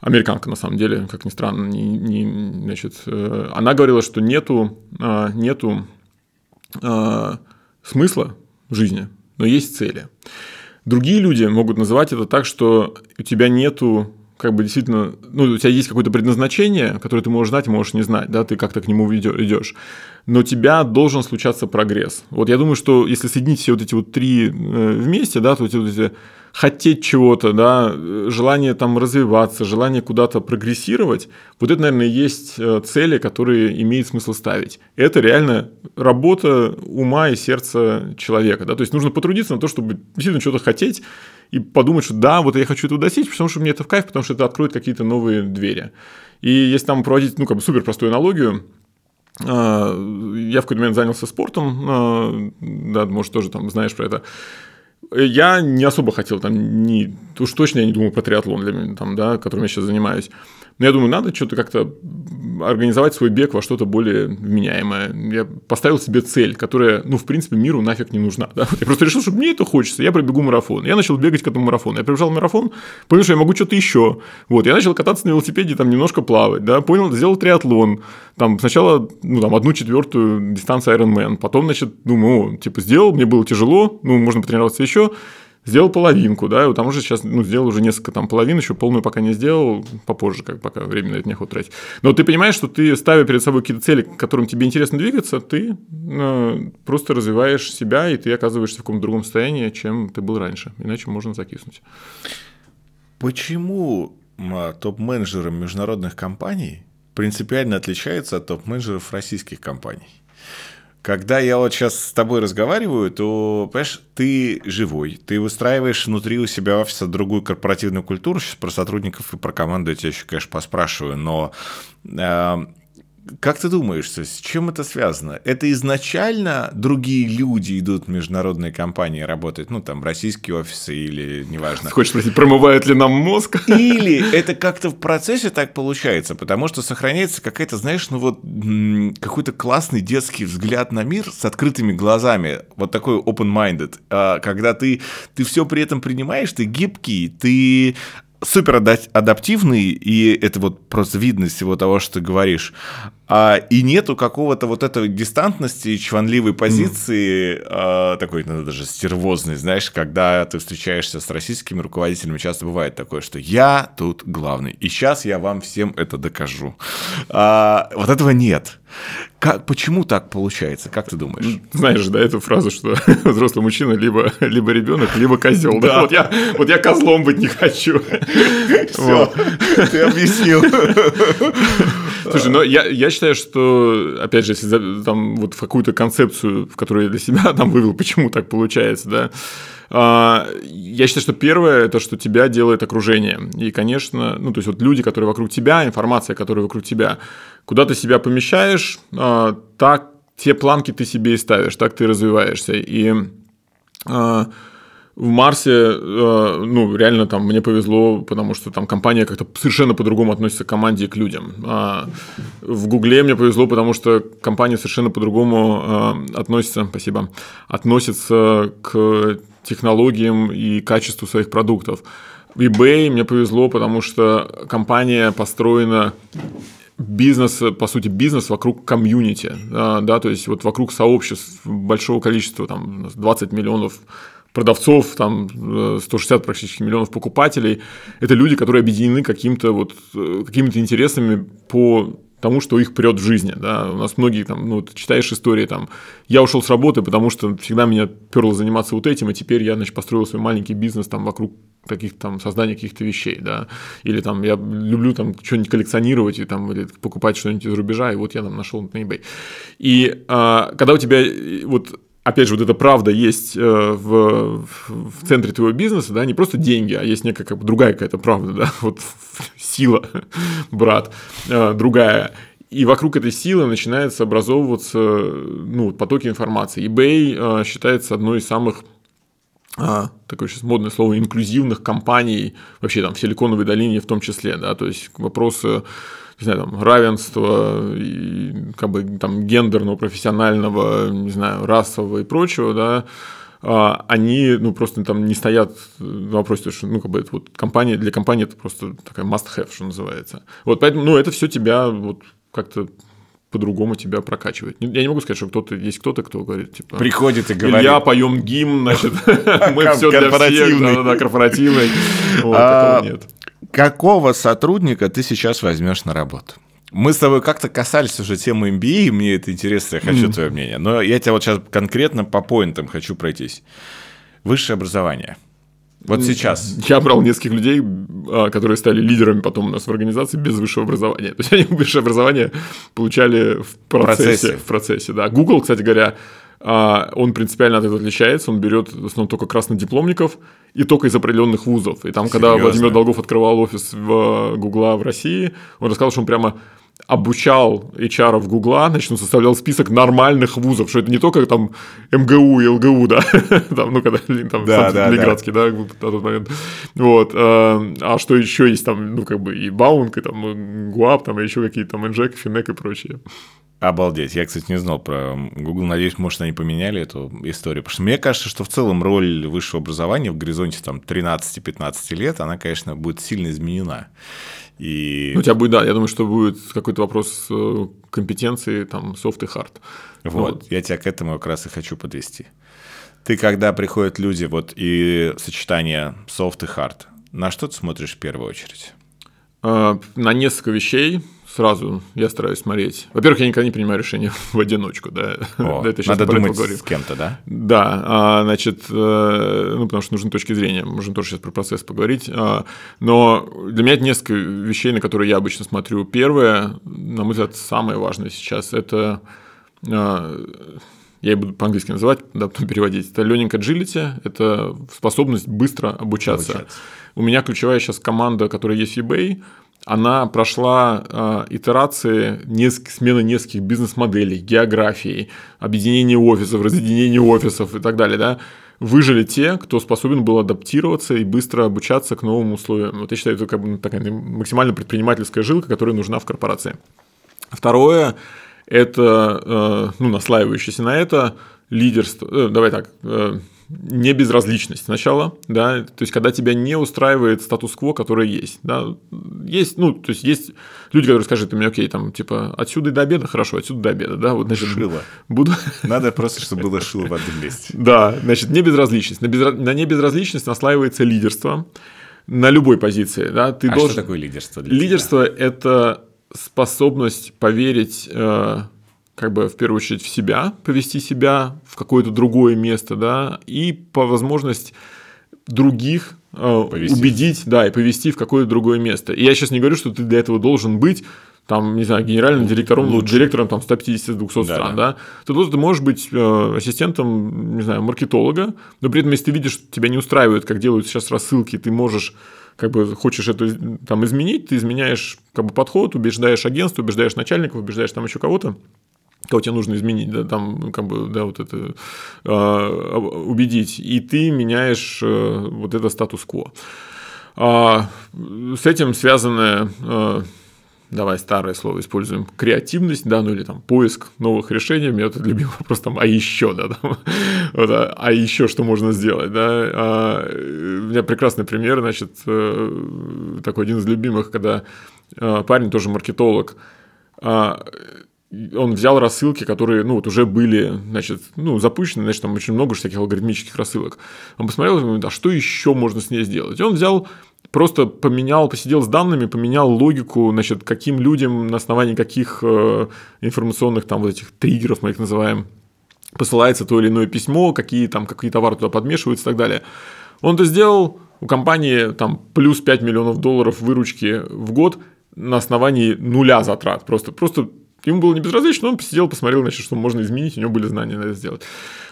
Speaker 3: американка на самом деле, как ни странно, не, не, значит, э, она говорила, что нету, нету смысла в жизни, но есть цели. Другие люди могут называть это так, что у тебя нету как бы действительно, ну, у тебя есть какое-то предназначение, которое ты можешь знать, можешь не знать, да, ты как-то к нему идешь, но у тебя должен случаться прогресс. Вот я думаю, что если соединить все вот эти вот три э, вместе, да, то вот эти хотеть чего-то, да, желание там развиваться, желание куда-то прогрессировать, вот это, наверное, есть э, цели, которые имеет смысл ставить. Это реально работа ума и сердца человека, да, то есть нужно потрудиться на то, чтобы действительно что-то хотеть, и подумать, что да, вот я хочу этого достичь, потому что мне это в кайф, потому что это откроет какие-то новые двери. И если там проводить, ну, как бы супер простую аналогию, а, я в какой-то момент занялся спортом, да, может, тоже там знаешь про это. Я не особо хотел там, не, уж точно я не думал про триатлон, для меня, там, да, которым я сейчас занимаюсь. Но я думаю, надо что-то как-то организовать свой бег во что-то более вменяемое. Я поставил себе цель, которая, ну, в принципе, миру нафиг не нужна. Да? Я просто решил, что мне это хочется, я пробегу марафон. Я начал бегать к этому марафону. Я пробежал марафон, понял, что я могу что-то еще. Вот, я начал кататься на велосипеде, там, немножко плавать, да, понял, сделал триатлон. Там, сначала, ну, там, одну четвертую дистанцию Ironman. Потом, значит, думаю, о, типа, сделал, мне было тяжело, ну, можно потренироваться еще сделал половинку, да, там уже сейчас, ну, сделал уже несколько там половин, еще полную пока не сделал, попозже, как пока временно это неохота тратить. Но ты понимаешь, что ты, ставя перед собой какие-то цели, к которым тебе интересно двигаться, ты э, просто развиваешь себя, и ты оказываешься в каком-то другом состоянии, чем ты был раньше. Иначе можно закиснуть.
Speaker 2: Почему топ-менеджеры международных компаний принципиально отличаются от топ-менеджеров российских компаний? Когда я вот сейчас с тобой разговариваю, то, понимаешь, ты живой, ты выстраиваешь внутри у себя офиса другую корпоративную культуру. Сейчас про сотрудников и про команду я тебя еще, конечно, поспрашиваю, но э, как ты думаешь, с чем это связано? Это изначально другие люди идут в международные компании работать, ну, там, российские офисы или неважно.
Speaker 3: Хочешь спросить, промывает ли нам мозг?
Speaker 2: Или это как-то в процессе так получается, потому что сохраняется какая-то, знаешь, ну вот какой-то классный детский взгляд на мир с открытыми глазами, вот такой open-minded, а, когда ты, ты все при этом принимаешь, ты гибкий, ты супер адаптивный, и это вот просто видно из всего того, что ты говоришь. А, и нету какого-то вот этой дистантности чванливой позиции, mm. а, такой, ну, даже стервозной, знаешь, когда ты встречаешься с российскими руководителями, часто бывает такое, что я тут главный, и сейчас я вам всем это докажу. А, вот этого нет. Как, почему так получается? Как ты думаешь?
Speaker 3: Знаешь, да, эту фразу, что взрослый мужчина либо, либо ребенок, либо козел. Да. да? Вот, я, вот я козлом быть не хочу.
Speaker 2: Все, ты объяснил.
Speaker 3: Слушай, но я, я считаю, что, опять же, если там вот в какую-то концепцию, в которую я для себя там вывел, почему так получается, да, а, я считаю, что первое это что тебя делает окружение. И, конечно, ну, то есть вот люди, которые вокруг тебя, информация, которая вокруг тебя, куда ты себя помещаешь, а, так те планки ты себе и ставишь, так ты развиваешься. И а, в Марсе, э, ну, реально там мне повезло, потому что там компания как-то совершенно по-другому относится к команде и к людям. А в Гугле мне повезло, потому что компания совершенно по-другому э, относится, спасибо, относится к технологиям и качеству своих продуктов. В eBay мне повезло, потому что компания построена бизнес, по сути, бизнес вокруг комьюнити, да, да, то есть вот вокруг сообществ большого количества, там, у нас 20 миллионов продавцов, там, э, 160 практически миллионов покупателей. Это люди, которые объединены каким-то вот, э, какими-то интересами по тому, что их прет в жизни. Да. У нас многие там, ну, ты читаешь истории, там, я ушел с работы, потому что всегда меня перло заниматься вот этим, и теперь я, значит, построил свой маленький бизнес там вокруг каких-то там создания каких-то вещей, да, или там я люблю там что-нибудь коллекционировать и там или покупать что-нибудь из рубежа, и вот я там нашел на eBay. И а, когда у тебя э, вот опять же, вот эта правда есть э, в, в центре твоего бизнеса, да, не просто деньги, а есть некая как бы другая какая-то правда, да, вот сила, брат, э, другая. И вокруг этой силы начинается образовываться ну, потоки информации. eBay э, считается одной из самых а, такое сейчас модное слово, инклюзивных компаний, вообще там в Силиконовой долине в том числе, да, то есть вопросы не знаю, там, равенства, и, как бы, там, гендерного, профессионального, не знаю, расового и прочего, да, а, они, ну, просто там не стоят на вопросе, что, ну, как бы, это вот компания, для компании это просто такая must-have, что называется. Вот, поэтому, ну, это все тебя вот как-то по-другому тебя прокачивает. Я не могу сказать, что кто-то есть кто-то, кто говорит, типа...
Speaker 2: Приходит и говорит.
Speaker 3: Илья, поем гимн, значит, мы все для всех, да-да-да, корпоративный. Вот,
Speaker 2: А,
Speaker 3: такого нет.
Speaker 2: Какого сотрудника ты сейчас возьмешь на работу? Мы с тобой как-то касались уже темы MBA, и мне это интересно, я хочу твое мнение. Но я тебя вот сейчас конкретно по поинтам хочу пройтись. Высшее образование. Вот сейчас.
Speaker 3: Я брал нескольких людей, а, которые стали лидерами потом у нас в организации без высшего образования. То есть они высшее образование получали в процессе.
Speaker 2: процессе.
Speaker 3: В процессе, да. Google, кстати говоря, он принципиально от этого отличается. Он берет в основном только краснодипломников и только из определенных вузов. И там, когда
Speaker 2: Серьезно?
Speaker 3: Владимир Долгов открывал офис в Гугла в России, он рассказал, что он прямо обучал HR в Гугла, значит, он составлял список нормальных вузов, что это не только там МГУ и ЛГУ, да, там, ну, когда там
Speaker 2: Да, да,
Speaker 3: Ленинградский, да, на тот момент. Вот. э, А что еще есть там, ну, как бы и Баунг, и там ГУАП, там и еще какие-то там Инжек, Финек и прочее.
Speaker 2: Обалдеть. Я, кстати, не знал про Google. Надеюсь, может, они поменяли эту историю. Потому что мне кажется, что в целом роль высшего образования в горизонте там 13-15 лет, она, конечно, будет сильно изменена. И
Speaker 3: Ну, у тебя будет, да, я думаю, что будет какой-то вопрос э, компетенции, там, софт и hard.
Speaker 2: Вот, я тебя к этому как раз и хочу подвести. Ты, когда приходят люди, вот и сочетание софт и hard, на что ты смотришь в первую очередь?
Speaker 3: Э, На несколько вещей сразу я стараюсь смотреть. Во-первых, я никогда не принимаю решения в одиночку, да.
Speaker 2: О,
Speaker 3: это
Speaker 2: надо думать с кем-то, да?
Speaker 3: Да, а, значит, э, ну, потому что нужны точки зрения, можем тоже сейчас про процесс поговорить, а, но для меня это несколько вещей, на которые я обычно смотрю. Первое, на мой взгляд, самое важное сейчас, это, а, я буду по-английски называть, да, потом переводить, это learning agility, это способность быстро обучаться.
Speaker 2: Обучаться.
Speaker 3: У меня ключевая сейчас команда, которая есть в eBay, она прошла э, итерации неск- смены нескольких бизнес-моделей, географии, объединение офисов, разъединение офисов и так далее, да, выжили те, кто способен был адаптироваться и быстро обучаться к новым условиям. Вот я считаю, это как бы такая максимально предпринимательская жилка, которая нужна в корпорации. Второе – это, э, ну, наслаивающееся на это, лидерство, э, давай так, э, не безразличность сначала, да, то есть когда тебя не устраивает статус-кво, который есть, да, есть, ну, то есть есть люди, которые скажут мне, окей, там, типа, отсюда и до обеда, хорошо, отсюда до обеда, да, вот, значит,
Speaker 2: Шило.
Speaker 3: буду,
Speaker 2: Надо просто, чтобы было шило в одном месте.
Speaker 3: да, значит, не безразличность, на, безра- на небезразличность наслаивается лидерство на любой позиции, да, ты
Speaker 2: А
Speaker 3: должен...
Speaker 2: что такое лидерство?
Speaker 3: Лидерство – это способность поверить, э, как бы в первую очередь в себя, повести себя в какое-то другое место, да, и по возможность других э,
Speaker 2: Повести.
Speaker 3: убедить, да, и повести в какое-то другое место. И я сейчас не говорю, что ты для этого должен быть там, не знаю, генеральным директором,
Speaker 2: Лучше.
Speaker 3: директором там 150-200
Speaker 2: Да,
Speaker 3: стран, да, то тут ты можешь быть э, ассистентом, не знаю, маркетолога, но при этом, если ты видишь, что тебя не устраивает, как делают сейчас рассылки, ты можешь как бы хочешь это там изменить, ты изменяешь как бы подход, убеждаешь агентство, убеждаешь начальников, убеждаешь там еще кого-то, кого тебе нужно изменить, да, там, как бы, да, вот это э, убедить, и ты меняешь э, вот это статус-кво. А, с этим связанная э, давай старое слово используем, креативность, да, ну или там поиск новых решений, у меня тут любимый вопрос там, а еще, да, там, вот, а, а еще что можно сделать, да, а, у меня прекрасный пример, значит, э, такой один из любимых, когда парень тоже маркетолог, а, он взял рассылки, которые, ну, вот уже были, значит, ну, запущены, значит, там очень много всяких алгоритмических рассылок. Он посмотрел и а что еще можно с ней сделать? И он взял просто поменял, посидел с данными, поменял логику, значит, каким людям, на основании каких э, информационных там вот этих триггеров, мы их называем, посылается то или иное письмо, какие там, какие товары туда подмешиваются и так далее. Он это сделал, у компании там плюс 5 миллионов долларов выручки в год на основании нуля затрат. Просто, просто ему было не безразлично, он посидел, посмотрел, значит, что можно изменить, у него были знания на это сделать.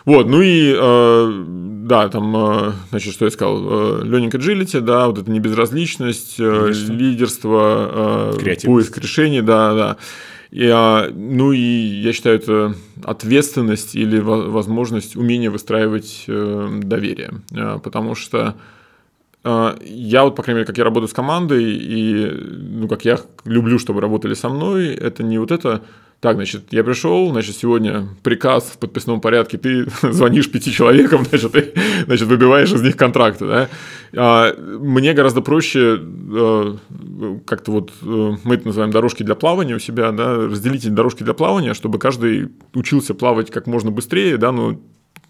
Speaker 3: Вот, ну и, э, да, там, э, значит, что я сказал, э, learning agility, да, вот это небезразличность, э,
Speaker 2: Лидерство.
Speaker 3: э, поиск решений, да, да. И, а, ну и я считаю, это ответственность или во- возможность, умение выстраивать э, доверие. Э, Потому что я вот, по крайней мере, как я работаю с командой, и ну, как я люблю, чтобы работали со мной, это не вот это, так, значит, я пришел, значит, сегодня приказ в подписном порядке, ты звонишь пяти человекам, значит, и, значит, выбиваешь из них контракты, да. А, мне гораздо проще э, как-то вот, э, мы это называем дорожки для плавания у себя, да, разделить эти дорожки для плавания, чтобы каждый учился плавать как можно быстрее, да, ну,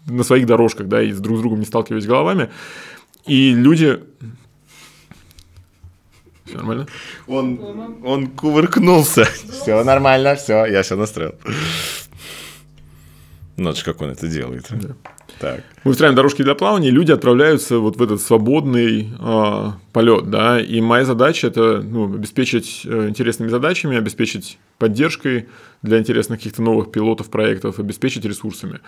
Speaker 3: на своих дорожках, да, и с друг с другом не сталкиваясь головами. И люди... Все нормально?
Speaker 2: Он, он кувыркнулся. Все нормально, все, я все настроил. Ну, это ж как он это делает. Так.
Speaker 3: Мы устраиваем дорожки для плавания, и люди отправляются вот в этот свободный э, полет, да, и моя задача это ну, обеспечить э, интересными задачами, обеспечить поддержкой для интересных каких-то новых пилотов проектов, обеспечить ресурсами.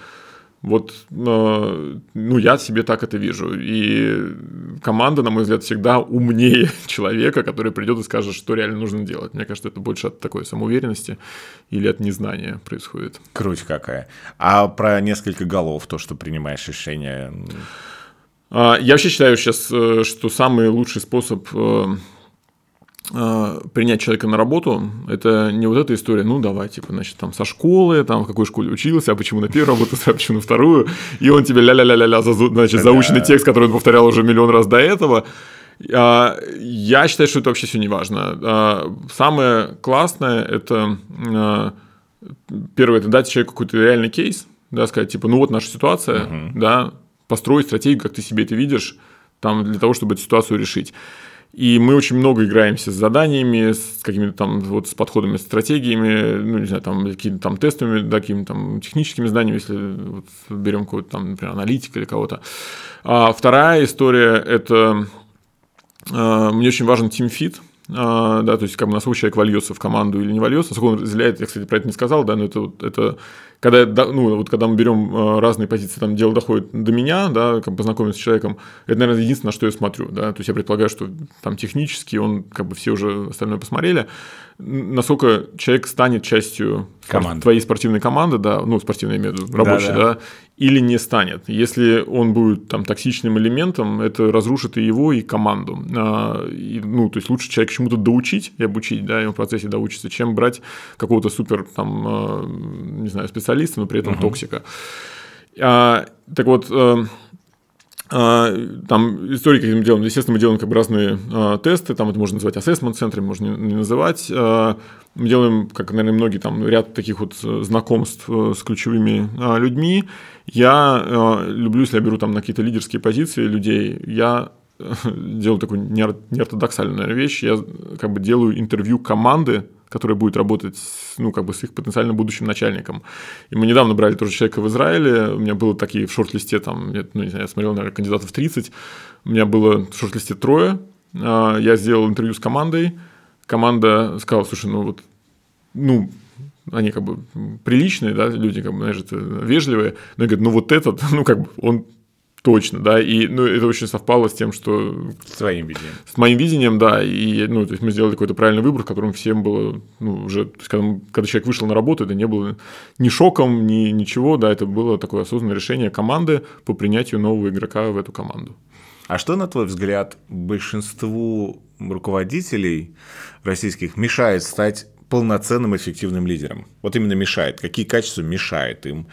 Speaker 3: Вот, э, ну, я себе так это вижу. И команда, на мой взгляд, всегда умнее человека, который придет и скажет, что реально нужно делать. Мне кажется, это больше от такой самоуверенности или от незнания происходит.
Speaker 2: Круть какая. А про несколько голов, то, что принимаешь решение.
Speaker 3: А, Я вообще считаю сейчас, э, что самый лучший способ э, принять человека на работу, это не вот эта история, ну давай, типа, значит, там со школы, там в какой школе учился, а почему на первую работу, а почему на вторую, и он тебе ля-ля-ля-ля-ля, значит, заученный текст, который он повторял уже миллион раз до этого. А, Я считаю, что это вообще все не важно. А, Самое классное – это а, первое, это дать человеку какой-то реальный кейс, да, сказать, типа, ну вот наша ситуация, да, построить стратегию, как ты себе это видишь, там, для того, чтобы эту ситуацию решить. И мы очень много играемся с заданиями, с какими-то там вот с подходами, стратегиями, ну, не знаю, там, какими-то там тестами, да, какими-то там техническими знаниями, если вот берем какого-то там, например, аналитика или кого-то. А вторая история – это а, мне очень важен тимфит, да, то есть как бы насколько человек вольется в команду или не вольется, насколько он разделяет, я, кстати, про это не сказал, да, но это, это когда, да, ну, вот когда мы берем а, разные позиции, там дело доходит до меня, да, как познакомиться с человеком, это, наверное, единственное, на что я смотрю, да, то есть я предполагаю, что там технически он, как бы все уже остальное посмотрели, насколько человек станет частью
Speaker 2: Команды.
Speaker 3: твоей спортивной команды, да, ну, спортивной, я имею в виду, рабочей,
Speaker 2: Да-да.
Speaker 3: да, или не станет. Если он будет там токсичным элементом, это разрушит и его, и команду. А, и, ну, то есть лучше человек чему-то доучить и обучить, да, и он в процессе доучится, чем брать какого-то супер, там, а, не знаю, специалиста, но при этом токсика. А, так вот, э, а, там истории, как мы делаем, естественно, мы делаем как бы разные а, тесты, там это можно называть assessment центрами, можно не, не называть. А, мы делаем, как, наверное, многие, там ряд таких вот э, знакомств э, с ключевыми а, людьми. Я а, люблю, если я беру там на какие-то лидерские позиции людей, я э, делаю такую неор- неортодоксальную вещь, я как бы делаю интервью команды, которая будет работать ну, как бы с их потенциально будущим начальником. И мы недавно брали тоже человека в Израиле, у меня было такие в шорт-листе, там, ну, не знаю, я смотрел, наверное, кандидатов 30, у меня было в шорт-листе трое, А, я сделал интервью с командой, команда сказала, слушай, ну вот ну, они как бы приличные, да, люди, как бы, знаешь, это вежливые, но говорят, ну вот этот, ну как бы он точно, да, и ну, это очень совпало с тем, что...
Speaker 2: С твоим видением.
Speaker 3: С моим видением, да, и, ну, то есть мы сделали какой-то правильный выбор, в котором всем было, ну, уже, то есть, когда, когда человек вышел на работу, это не было ни шоком, ни ничего, да, это было такое осознанное решение команды по принятию нового игрока в эту команду.
Speaker 2: А что, на твой взгляд, большинству руководителей российских мешает стать полноценным эффективным лидером? Вот именно мешает. Какие качества мешают им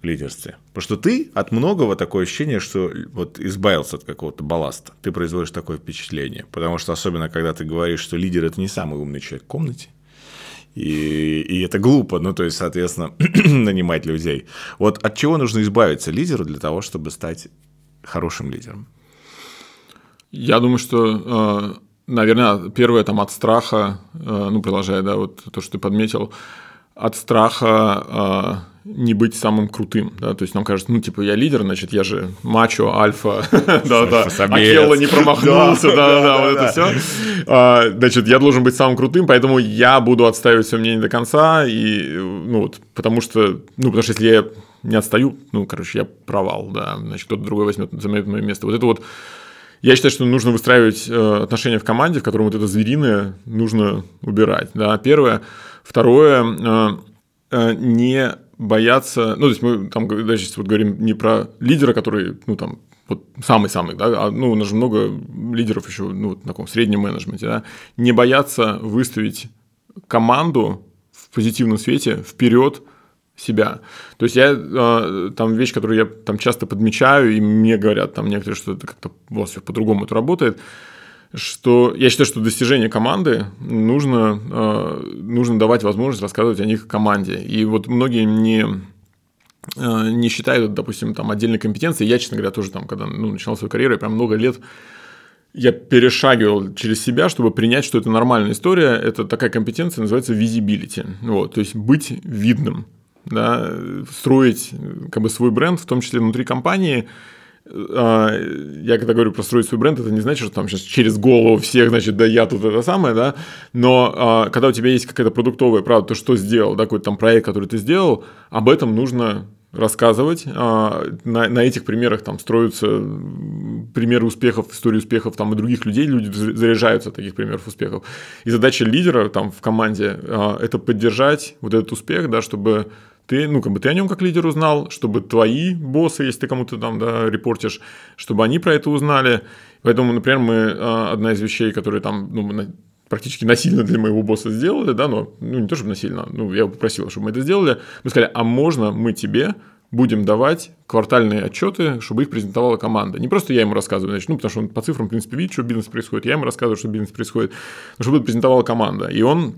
Speaker 2: в лидерстве? Потому что ты от многого такое ощущение, что вот избавился от какого-то балласта. Ты производишь такое впечатление. Потому что особенно, когда ты говоришь, что лидер – это не самый умный человек в комнате, и, и это глупо, ну, то есть, соответственно, нанимать людей. Вот от чего нужно избавиться лидеру для того, чтобы стать хорошим лидером?
Speaker 3: Я думаю, что, э, наверное, первое там от страха, э, ну, продолжая, да, вот то, что ты подметил, от страха э, не быть самым крутым, да, то есть нам кажется, ну, типа, я лидер, значит, я же мачо, альфа, да-да, Акелла не промахнулся, да-да, вот это все, значит, я должен быть самым крутым, поэтому я буду отстаивать свое мнение до конца, и, ну, вот, потому что, ну, потому что если я не отстаю, ну, короче, я провал, да, значит, кто-то другой возьмет, займет мое место, вот это вот я считаю, что нужно выстраивать э, отношения в команде, в котором вот это звериное нужно убирать. Да, первое. Второе, э, э, не бояться, ну, то есть мы там даже вот говорим не про лидера, который, ну, там, вот самый-самый, да, а, ну, у нас же много лидеров еще, ну, в таком среднем менеджменте, да, не бояться выставить команду в позитивном свете вперед себя. То есть я э, там вещь, которую я там часто подмечаю, и мне говорят там некоторые, что это как-то у вас все по-другому это работает, что я считаю, что достижение команды нужно, э, нужно давать возможность рассказывать о них команде. И вот многие не э, не считают, допустим, там отдельной компетенцией. Я, честно говоря, тоже там, когда ну, начинал свою карьеру, я прям много лет я перешагивал через себя, чтобы принять, что это нормальная история. Это такая компетенция, называется visibility. Вот, то есть быть видным да, строить как бы свой бренд, в том числе внутри компании. А, я когда говорю про строить свой бренд, это не значит, что там сейчас через голову всех, значит, да я тут это самое, да, но а, когда у тебя есть какая-то продуктовая правда, то что сделал, да, какой-то там проект, который ты сделал, об этом нужно рассказывать. А, на, на этих примерах там строятся примеры успехов, истории успехов там и других людей, люди заряжаются от таких примеров успехов. И задача лидера там в команде это поддержать вот этот успех, да, чтобы ты, ну, как бы ты о нем как лидер узнал, чтобы твои боссы, если ты кому-то там, да, репортишь, чтобы они про это узнали. Поэтому, например, мы, а, одна из вещей, которые там, ну, практически насильно для моего босса сделали, да, но, ну, не то, чтобы насильно, ну, я попросил, чтобы мы это сделали, мы сказали, а можно мы тебе будем давать квартальные отчеты, чтобы их презентовала команда. Не просто я ему рассказываю, значит, ну, потому что он по цифрам, в принципе, видит, что бизнес происходит, я ему рассказываю, что бизнес происходит, но чтобы это презентовала команда. И он,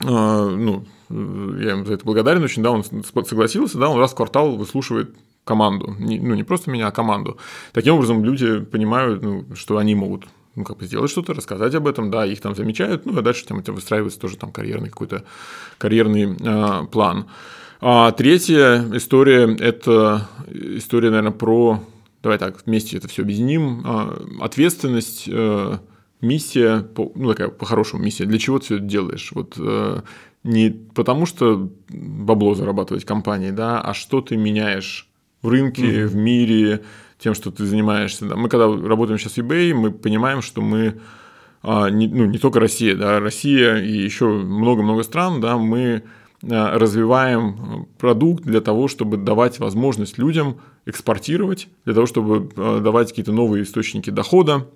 Speaker 3: э, ну, я ему за это благодарен очень, да, он согласился, да, он раз в квартал выслушивает команду, не, ну, не просто меня, а команду. Таким образом, люди понимают, ну, что они могут ну, как бы сделать что-то, рассказать об этом, да, их там замечают, ну, а дальше там это выстраивается тоже там карьерный какой-то карьерный э, план. А третья история – это история, наверное, про, давай так, вместе это все объединим, э, ответственность, э, миссия, ну, такая по-хорошему миссия, для чего ты все это делаешь? Вот э, не потому, что бабло зарабатывать компании, да, а что ты меняешь в рынке, mm-hmm. в мире, тем, что ты занимаешься. Мы когда работаем сейчас в eBay, мы понимаем, что мы а, не, ну, не только Россия, да, Россия и еще много-много стран, да, мы а, развиваем продукт для того, чтобы давать возможность людям экспортировать, для того, чтобы а, давать какие-то новые источники дохода,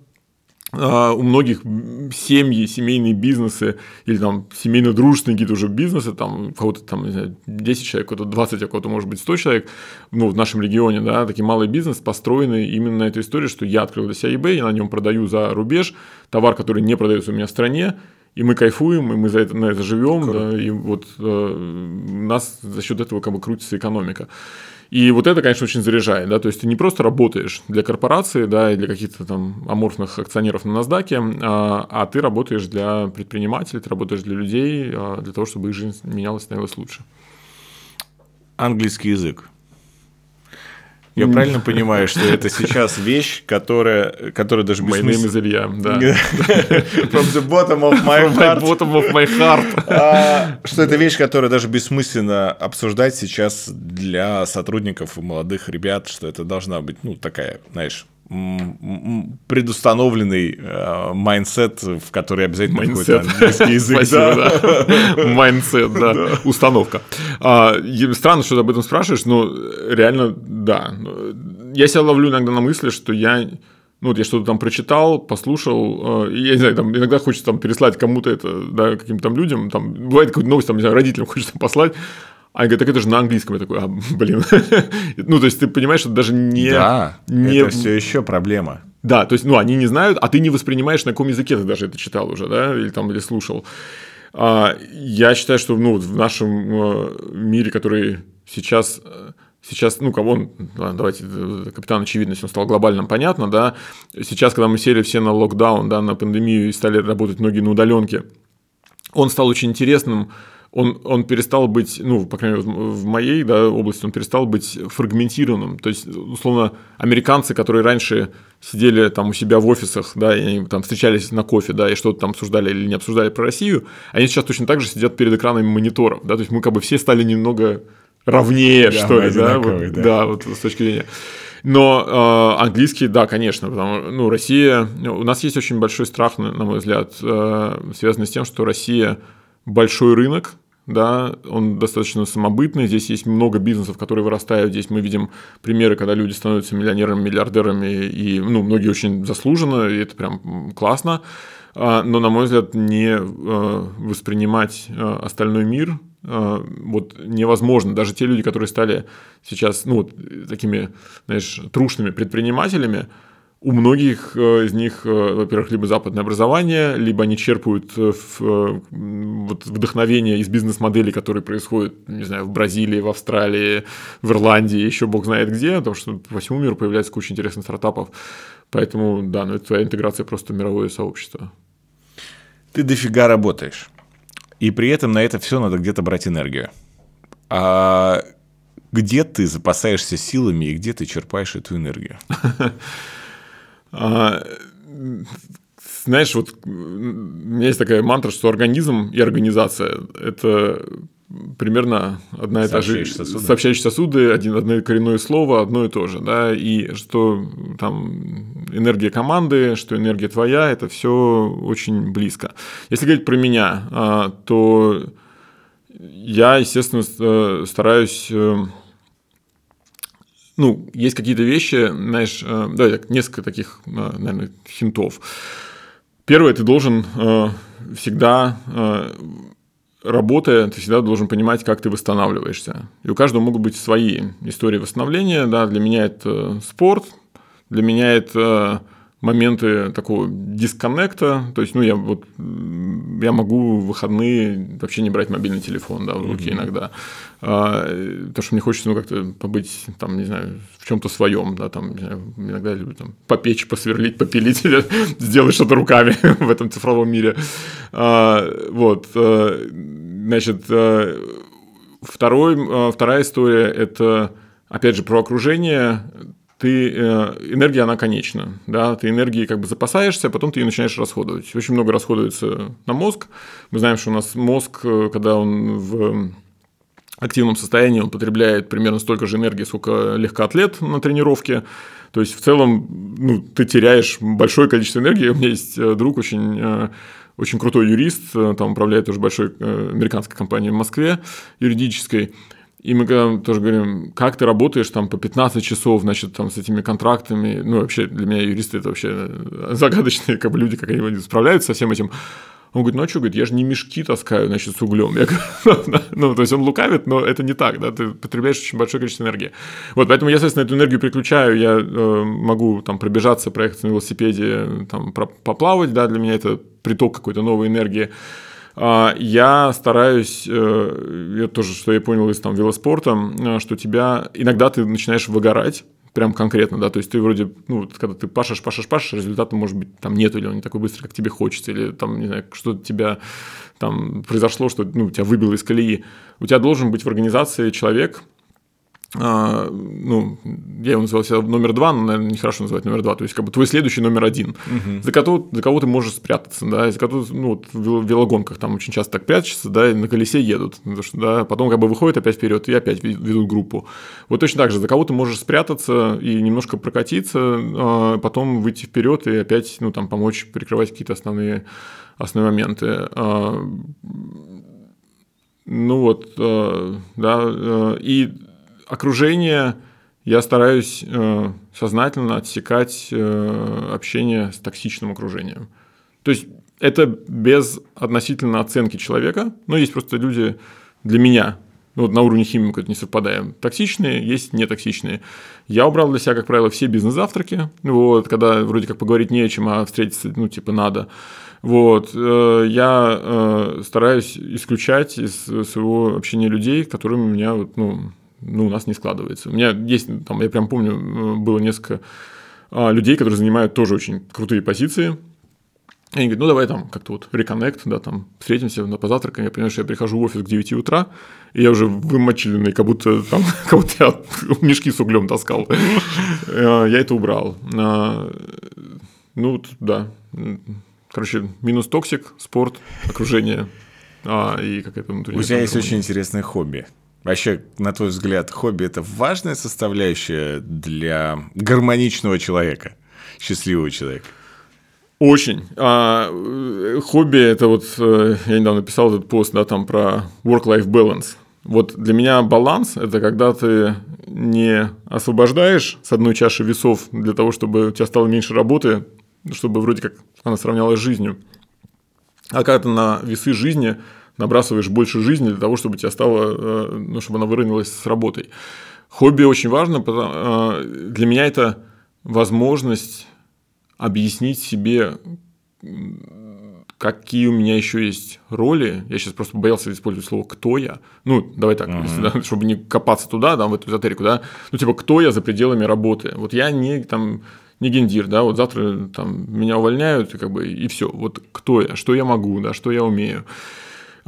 Speaker 3: у многих семьи, семейные бизнесы или там семейно-дружественные какие-то уже бизнесы, там кого-то там, не знаю, 10 человек, кого-то 20, а кого-то может быть 100 человек, ну, в нашем регионе, да, такие малый бизнес построены именно на этой истории, что я открыл для себя eBay, я на нем продаю за рубеж товар, который не продается у меня в стране, и мы кайфуем, и мы за это, на это живем, да, и вот э, нас за счет этого как бы крутится экономика. И вот это, конечно, очень заряжает, да, то есть ты не просто работаешь для корпорации, да, и для каких-то там аморфных акционеров на NASDAQ, а, а ты работаешь для предпринимателей, ты работаешь для людей, а, для того, чтобы их жизнь менялась, становилась лучше.
Speaker 2: Английский язык. Я правильно понимаю, что это сейчас вещь, которая, которая даже
Speaker 3: My name is? Илья, да.
Speaker 2: From the bottom of my heart.
Speaker 3: bottom of my heart.
Speaker 2: А, Что это вещь, которая даже бессмысленно обсуждать сейчас для сотрудников и молодых ребят, что это должна быть, ну, такая, знаешь, предустановленный э, mindset, в который обязательно какой-то английский язык.
Speaker 3: Спасибо,
Speaker 2: да.
Speaker 3: да. Да. Установка. А, Странно, что ты об этом спрашиваешь, но реально, да. Я себя ловлю иногда на мысли, что я ну, вот я что-то там прочитал, послушал, э, я не знаю, там, иногда хочется там переслать кому-то это, да, каким-то там людям, там, бывает какую-то новость, там, не знаю, родителям хочется там послать, а они говорят, так это же на английском. Я такой, а, блин. ну, то есть, ты понимаешь, что даже не...
Speaker 2: Да,
Speaker 3: не...
Speaker 2: это все еще проблема.
Speaker 3: Да, то есть, ну, они не знают, а ты не воспринимаешь, на каком языке ты даже это читал уже, да, или там, или слушал. А, я считаю, что, ну, в нашем э, мире, который сейчас, э, сейчас, ну, кого он, давайте, э, капитан очевидность, он стал глобальным, понятно, да, сейчас, когда мы сели все на локдаун, да, на пандемию и стали работать многие на удаленке, он стал очень интересным, он, он перестал быть, ну, по крайней мере, в моей да, области, он перестал быть фрагментированным. То есть, условно, американцы, которые раньше сидели там у себя в офисах, да, и они там встречались на кофе, да, и что-то там обсуждали или не обсуждали про Россию, они сейчас точно так же сидят перед экранами мониторов, да, то есть мы как бы все стали немного равнее,
Speaker 2: Да,
Speaker 3: что ли, да, вот,
Speaker 2: да.
Speaker 3: да, вот с точки зрения. Но э, английский, да, конечно, потому ну, Россия, у нас есть очень большой страх, на, на мой взгляд, э, связанный с тем, что Россия большой рынок, да, он достаточно самобытный, здесь есть много бизнесов, которые вырастают, здесь мы видим примеры, когда люди становятся миллионерами, миллиардерами, и, ну, многие очень заслуженно, и это прям классно, А, но, на мой взгляд, не э, воспринимать э, остальной мир э, вот невозможно. Даже те люди, которые стали сейчас, ну, вот, такими, знаешь, трушными предпринимателями, у многих э, из них, э, во-первых, либо западное образование, либо они черпают э, в, м, вот, вдохновение из бизнес-моделей, которые происходят, не знаю, в Бразилии, в Австралии, в Ирландии, еще бог знает где, потому что по всему миру появляется куча интересных стартапов. Поэтому, да, ну, это твоя интеграция просто в мировое сообщество.
Speaker 2: Ты дофига работаешь. И при этом на это все надо где-то брать энергию. А где ты запасаешься силами и где ты черпаешь эту энергию?
Speaker 3: А, знаешь, вот у меня есть такая мантра, что организм и организация – это примерно одна и та же...
Speaker 2: Сообщающие сосуды.
Speaker 3: Сообщающие сосуды, один, одно коренное слово, одно и то же, да, и что там энергия команды, что энергия твоя, это все очень близко. Если говорить про меня, а, то я, естественно, э, стараюсь э, ну, есть какие-то вещи, знаешь, э, да, так, несколько таких, э, наверное, хинтов. Первое, ты должен э, всегда, э, работая, ты всегда должен понимать, как ты восстанавливаешься. И у каждого могут быть свои истории восстановления. Да, для меня это спорт, для меня это моменты такого дисконнекта. То есть, ну, я вот я могу в выходные вообще не брать мобильный телефон, да, в руки иногда. А, потому что мне хочется, ну, как-то побыть, там, не знаю, в чем-то своем, да, там, не знаю, иногда люблю там попечь, посверлить, попилить или сделать что-то руками в этом цифровом мире. А, вот, э, значит, э, второй, э, вторая история – это, опять же, про окружение. Ты, э, энергия, она конечна, да, ты энергией как бы запасаешься, а потом ты ее начинаешь расходовать. Очень много расходуется на мозг. Мы знаем, что у нас мозг, э, когда он в активном состоянии, он потребляет примерно столько же энергии, сколько легкоатлет на тренировке. То есть, в целом, ну, ты теряешь большое количество энергии. У меня есть э, друг очень очень крутой юрист, там управляет уже большой американской компанией в Москве юридической. И мы когда тоже говорим, как ты работаешь там по 15 часов, значит, там с этими контрактами. Ну, вообще для меня юристы это вообще э, загадочные как бы люди, как они справляются со всем этим. Он говорит, ну а что, говорит, я же не мешки таскаю, значит, с углем. Я говорю, ну, то есть он лукавит, но это не так, да, ты потребляешь очень большое количество энергии. Вот, поэтому я, соответственно, эту энергию переключаю, я э, могу там пробежаться, проехать на велосипеде, там, про- поплавать, да, для меня это приток какой-то новой энергии. А, Я стараюсь, э, это тоже, что я понял из там велоспорта, э, что тебя иногда ты начинаешь выгорать, прям конкретно, да, то есть ты вроде, ну, когда ты пашешь, пашешь, пашешь, результата, может быть, там нет, или он не такой быстрый, как тебе хочется, или там, не знаю, что-то тебя там произошло, что, ну, тебя выбило из колеи. У тебя должен быть в организации человек, а, ну, я его называл себя номер два, но, наверное, нехорошо называть номер два, то есть, как бы твой следующий номер один, угу. за, кого, за кого ты можешь спрятаться, да, за кого, ну, вот в велогонках там очень часто так прячутся, да, и на колесе едут, потому что, да, потом как бы выходят опять вперед и опять ведут группу. Вот точно так же, за кого ты можешь спрятаться и немножко прокатиться, а потом выйти вперед и опять, ну, там, помочь прикрывать какие-то основные, основные моменты. А, ну вот, да, и окружение я стараюсь э, сознательно отсекать э, общение с токсичным окружением. То есть это без относительно оценки человека, но есть просто люди для меня, ну, вот на уровне химии мы не совпадаем. Токсичные, есть нетоксичные. Я убрал для себя, как правило, все бизнес-завтраки, вот, когда вроде как поговорить не о чем, а встретиться, ну, типа, надо. Вот, э, я э, стараюсь исключать из своего общения людей, которыми у меня, вот, ну, ну, у нас не складывается. У меня есть, там, я прям помню, э, было несколько а, людей, которые занимают тоже очень крутые позиции. И они говорят, ну давай там как-то вот реконнект, да, там встретимся, на позавтракаем. Я понимаю, что я прихожу в офис к 9 утра, и я уже вымоченный, как будто там, как будто я мешки с углем таскал. Э, я это убрал. А, ну, да. Короче, минус toxic, спорт, окружение а, и какая-то внутренняя...
Speaker 2: У тебя есть очень интересное хобби. Вообще, на твой взгляд, хобби – это важная составляющая для гармоничного человека, счастливого человека?
Speaker 3: Очень. А, хобби – это вот, э, я недавно писал этот пост, да, там про work-life balance. Вот для меня баланс – это когда ты не освобождаешь с одной чаши весов для того, чтобы у тебя стало меньше работы, чтобы вроде как она сравнялась с жизнью, а когда ты на весы жизни – набрасываешь больше жизни для того, чтобы тебя стало, э, ну, чтобы она выровнялась с работой. Хобби очень важно, потому, э, для меня это возможность объяснить себе, какие у меня еще есть роли. Я сейчас просто боялся использовать слово «кто я». Ну, давай так, uh-huh. если, да, чтобы не копаться туда, да, в эту эзотерику, да. Ну, типа, кто я за пределами работы? Вот я не там не гендир, да, вот завтра там меня увольняют, и как бы, и все. Вот кто я, что я могу, да, что я умею.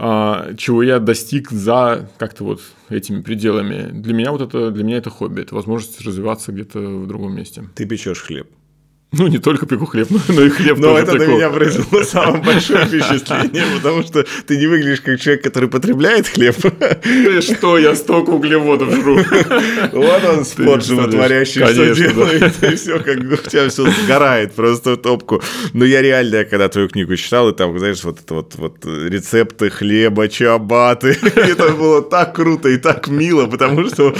Speaker 3: А, чего я достиг за как-то вот этими пределами. Для меня вот это, для меня это хобби, это возможность развиваться где-то в другом месте.
Speaker 2: Ты печешь хлеб.
Speaker 3: Ну, не только пеку хлеб, но и хлеб
Speaker 2: Но это на меня произвело самое большое впечатление, потому что ты не выглядишь как человек, который потребляет хлеб.
Speaker 3: Ты что, я столько углеводов жру.
Speaker 2: Вот он, спорт животворящий, что делает, и все, как у тебя все сгорает просто в топку. Но я реально, когда твою книгу читал, и там, знаешь, вот это вот, вот рецепты хлеба, чабаты, это было так круто и так мило, потому что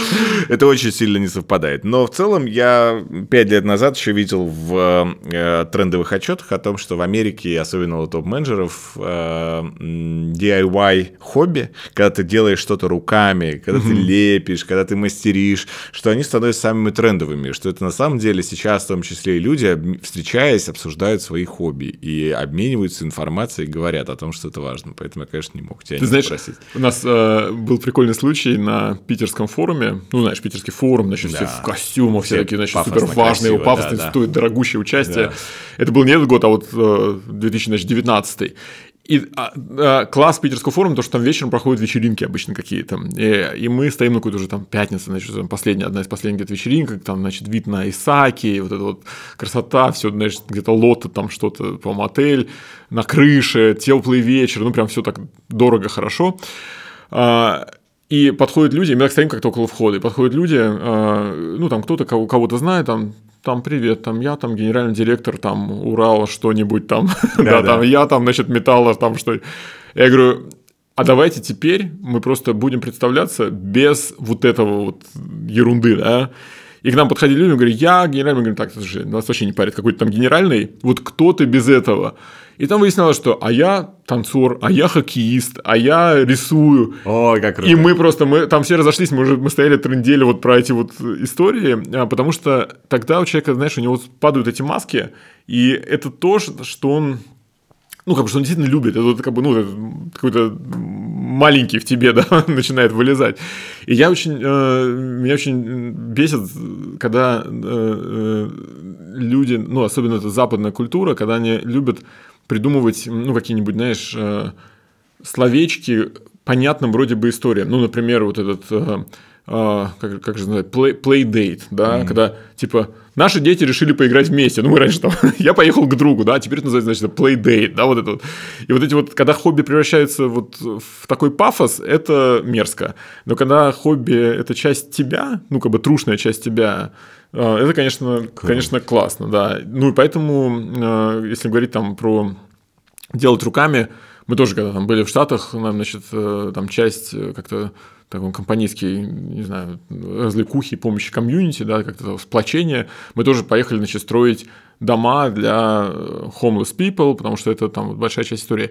Speaker 2: это очень сильно не совпадает. Но в целом я пять лет назад еще видел в э, трендовых отчетах о том, что в Америке, особенно у топ-менеджеров, э, DIY хобби, когда ты делаешь что-то руками, когда ты лепишь, когда ты мастеришь, что они становятся самыми трендовыми, что это на самом деле сейчас в том числе и люди, встречаясь, обсуждают свои хобби и обмениваются информацией, говорят о том, что это важно. Поэтому я, конечно, не мог тебя
Speaker 3: Ты
Speaker 2: не
Speaker 3: знаешь,
Speaker 2: спросить.
Speaker 3: У нас э, был прикольный случай на питерском форуме. Ну, знаешь, питерский форум, значит,
Speaker 2: Да.
Speaker 3: все в костюмах, все,
Speaker 2: Все
Speaker 3: такие, значит,
Speaker 2: пафосно,
Speaker 3: супер важные, пафосные,
Speaker 2: да, да.
Speaker 3: стоит дорогущее участие.
Speaker 2: Да.
Speaker 3: Это был не этот год, а вот э, 2019. И а, а, класс питерского форума, то, что там вечером проходят вечеринки обычно какие-то. И, и мы стоим на какой-то уже там пятница, значит, там последняя, одна из последних где-то вечеринок, там, значит, вид на Исаки, вот эта вот красота, все, значит, где-то лоты, там что-то, по-моему, отель, на крыше, теплый вечер, ну, прям все так дорого, хорошо. А, и подходят люди, мы так стоим как-то около входа, и подходят люди, а, ну, там кто-то кого- кого-то знает, там, там, привет, там я, там, генеральный директор, там, Урал, что-нибудь там, да, там, я, там, значит, металла, там, что Я говорю, а давайте теперь мы просто будем представляться без вот этого вот ерунды, да, и к нам подходили люди, говорят, я генеральный, мы говорим, так, слушай, нас вообще не парит, какой-то там генеральный, вот кто ты без этого? И там выяснялось, что а я танцор, а я хоккеист, а я рисую.
Speaker 2: Ой, как круто.
Speaker 3: И мы просто, мы там все разошлись, мы уже мы стояли трындели вот про эти вот истории, а, потому что тогда у человека, знаешь, у него падают эти маски, и это то, что он ну, как бы, что он действительно любит, это вот как бы, ну, какой-то маленький в тебе, да, начинает вылезать. И я очень, э, меня очень бесит, когда э, э, люди, ну, особенно это западная культура, когда они любят придумывать, ну, какие-нибудь, знаешь, э, словечки понятным вроде бы историям. Ну, например, вот этот э, а, как, как же называется, play, play date, да, mm-hmm. когда типа наши дети решили поиграть вместе. Ну, мы раньше там, я поехал к другу, да, теперь это называется, значит, play date, да, вот это вот. И вот эти вот, когда хобби превращается вот в такой пафос, это мерзко. Но когда хобби – это часть тебя, ну, как бы трушная часть тебя, это, конечно, Круто. конечно, классно, да. Ну, и поэтому, а, если говорить там про делать руками, мы тоже, когда там были в Штатах, нам, значит, э, там часть э, как-то такой компанейский, не знаю, развлекухи, помощи комьюнити, да, как-то сплочение, мы тоже поехали, значит, строить дома для э, homeless people, потому что это там большая часть истории.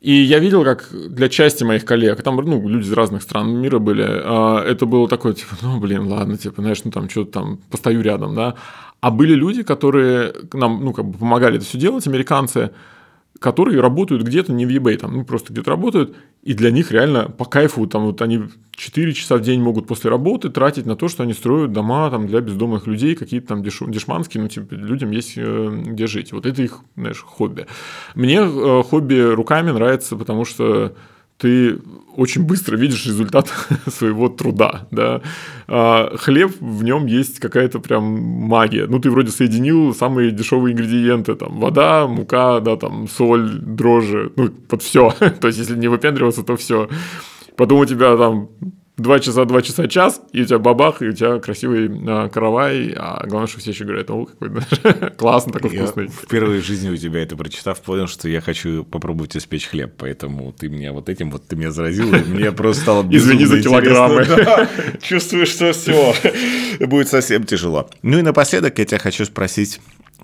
Speaker 3: И я видел, как для части моих коллег, там, ну, люди из разных стран мира были, а, это было такое, типа, ну, блин, ладно, типа, знаешь, ну, там, что-то там, постою рядом, да. А были люди, которые нам, ну, как бы помогали это все делать, американцы, которые работают где-то не в eBay, там, ну, просто где-то работают, и для них реально по кайфу, там, вот они 4 часа в день могут после работы тратить на то, что они строят дома там, для бездомных людей, какие-то там деш... дешманские, ну, типа, людям есть э, где жить. Вот это их, знаешь, хобби. Мне э, хобби руками нравится, потому что ты очень быстро видишь результат своего труда, да. А хлеб, в нем есть какая-то прям магия. Ну, ты вроде соединил самые дешевые ингредиенты, там, вода, мука, да, там, соль, дрожжи, ну, под все. То есть, если не выпендриваться, то все. Потом у тебя там два часа, два часа, час, и у тебя бабах, и у тебя красивый а, каравай, а главное, что все еще говорят, о, какой классный, такой
Speaker 2: я
Speaker 3: вкусный.
Speaker 2: Впервые в жизни у тебя это прочитав, понял, что я хочу попробовать испечь хлеб, поэтому ты меня вот этим вот, ты меня заразил, и мне просто стало
Speaker 3: Извини за килограммы.
Speaker 2: Чувствую, что все, будет совсем тяжело. Ну и напоследок я тебя хочу спросить,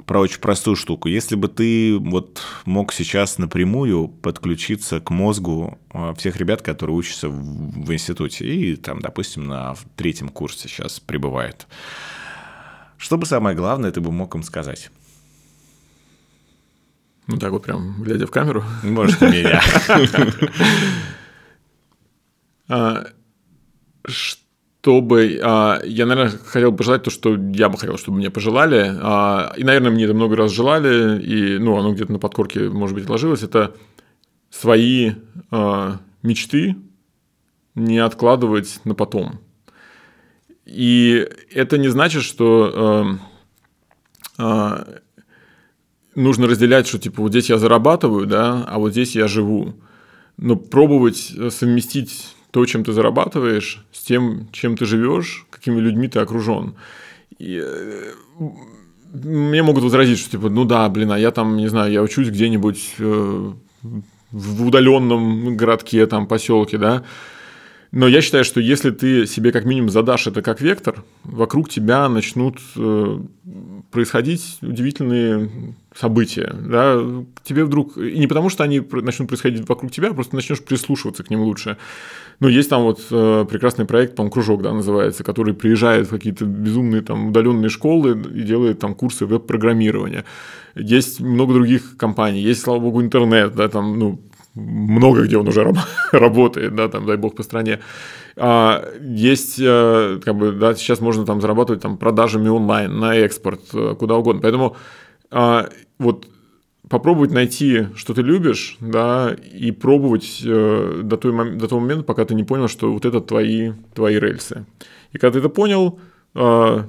Speaker 2: про очень простую штуку. Если бы ты вот мог сейчас напрямую подключиться к мозгу а, всех ребят, которые учатся в, институте и там, допустим, на третьем курсе сейчас пребывают, что бы самое главное ты бы мог им сказать?
Speaker 3: Ну так вот прям, глядя в камеру.
Speaker 2: Может, меня.
Speaker 3: А, чтобы а, я, наверное, хотел пожелать то, что я бы хотел, чтобы мне пожелали. А, и, наверное, мне это много раз желали, и ну, оно где-то на подкорке, может быть, ложилось. Это свои а, мечты не откладывать на потом. И это не значит, что э, э, нужно разделять, что типа вот здесь я зарабатываю, да, а вот здесь я живу. Но пробовать совместить то, чем ты зарабатываешь, с тем, чем ты живешь, какими людьми ты окружен. И, э, мне могут возразить, что типа, ну да, блин, а я там, не знаю, я учусь где-нибудь э, в удаленном городке, там, поселке, да, но я считаю, что если ты себе как минимум задашь это как вектор, вокруг тебя начнут э, происходить удивительные события. Да? Тебе вдруг... И не потому, что они начнут происходить вокруг тебя, а просто начнешь прислушиваться к ним лучше. Ну, есть там вот э, прекрасный проект, по-моему, «Кружок», да, называется, который приезжает в какие-то безумные там удаленные школы и делает там курсы веб-программирования. Есть много других компаний, есть, слава богу, интернет, да, там, ну, много где он уже работает, да, там, дай бог, по стране. А, есть, э, как бы, да, сейчас можно там зарабатывать там продажами онлайн, на экспорт, э, куда угодно. Поэтому а, вот попробовать найти, что ты любишь, да, и пробовать э, до, той, до того момента, пока ты не понял, что вот это твои, твои рельсы. И когда ты это понял,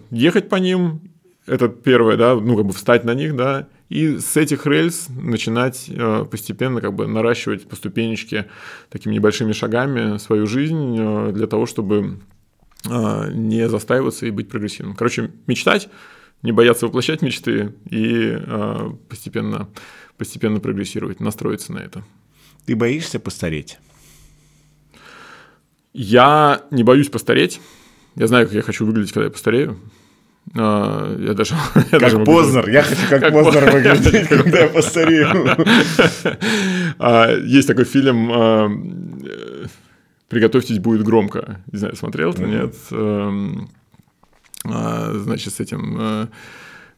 Speaker 3: ехать по ним, это первое, да, ну, как бы встать на них, да, и с этих рельс начинать э, постепенно как бы наращивать по ступенечке такими небольшими шагами свою жизнь э, для того, чтобы э, не застаиваться и быть прогрессивным. Короче, мечтать, не бояться воплощать мечты и постепенно, постепенно прогрессировать, настроиться на это.
Speaker 2: Ты боишься постареть?
Speaker 3: Я не боюсь постареть. Я знаю, как я хочу выглядеть, когда я постарею. А, я даже...
Speaker 2: Как даже Познер. Я хочу как, как Познер выглядеть, когда я постарею.
Speaker 3: А, есть такой фильм а, «Приготовьтесь, будет громко». Не знаю, смотрел ты, нет? Эм, значит, с этим...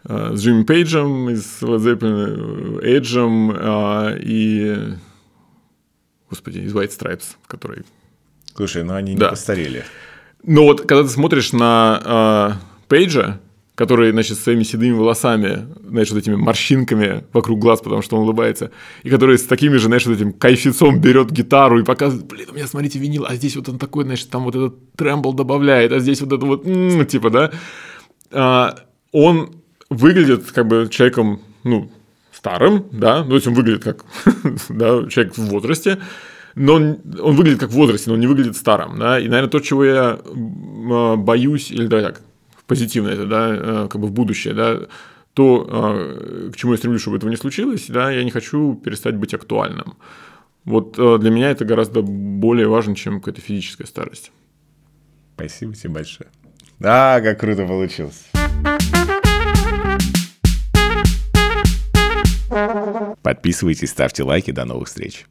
Speaker 3: С Джимми Пейджем из Led Zeppelin, Эйджем и... Господи, из White Stripes, который...
Speaker 2: Слушай, ну они не постарели.
Speaker 3: Но вот когда ты смотришь на Пейджа, который, значит, своими седыми волосами, знаешь, вот этими морщинками вокруг глаз, потому что он улыбается, и который с такими же, знаешь, вот этим кайфицом берет гитару и показывает, блин, у меня, смотрите, винил, а здесь вот он такой, значит, там вот этот трембл добавляет, а здесь вот это вот, м-м, типа, да, а, он выглядит как бы человеком, ну, старым, да, ну, то есть он выглядит как да, человек в возрасте, но он, он выглядит как в возрасте, но он не выглядит старым, да, и, наверное, то, чего я а, боюсь, или да, так, позитивно это, да, а, как бы в будущее, да, то, а, к чему я стремлюсь, чтобы этого не случилось, да, я не хочу перестать быть актуальным. Вот для меня это гораздо более важно, чем какая-то физическая старость.
Speaker 2: Спасибо тебе большое. Да, как круто получилось.
Speaker 1: Подписывайтесь, ставьте лайки. До новых встреч.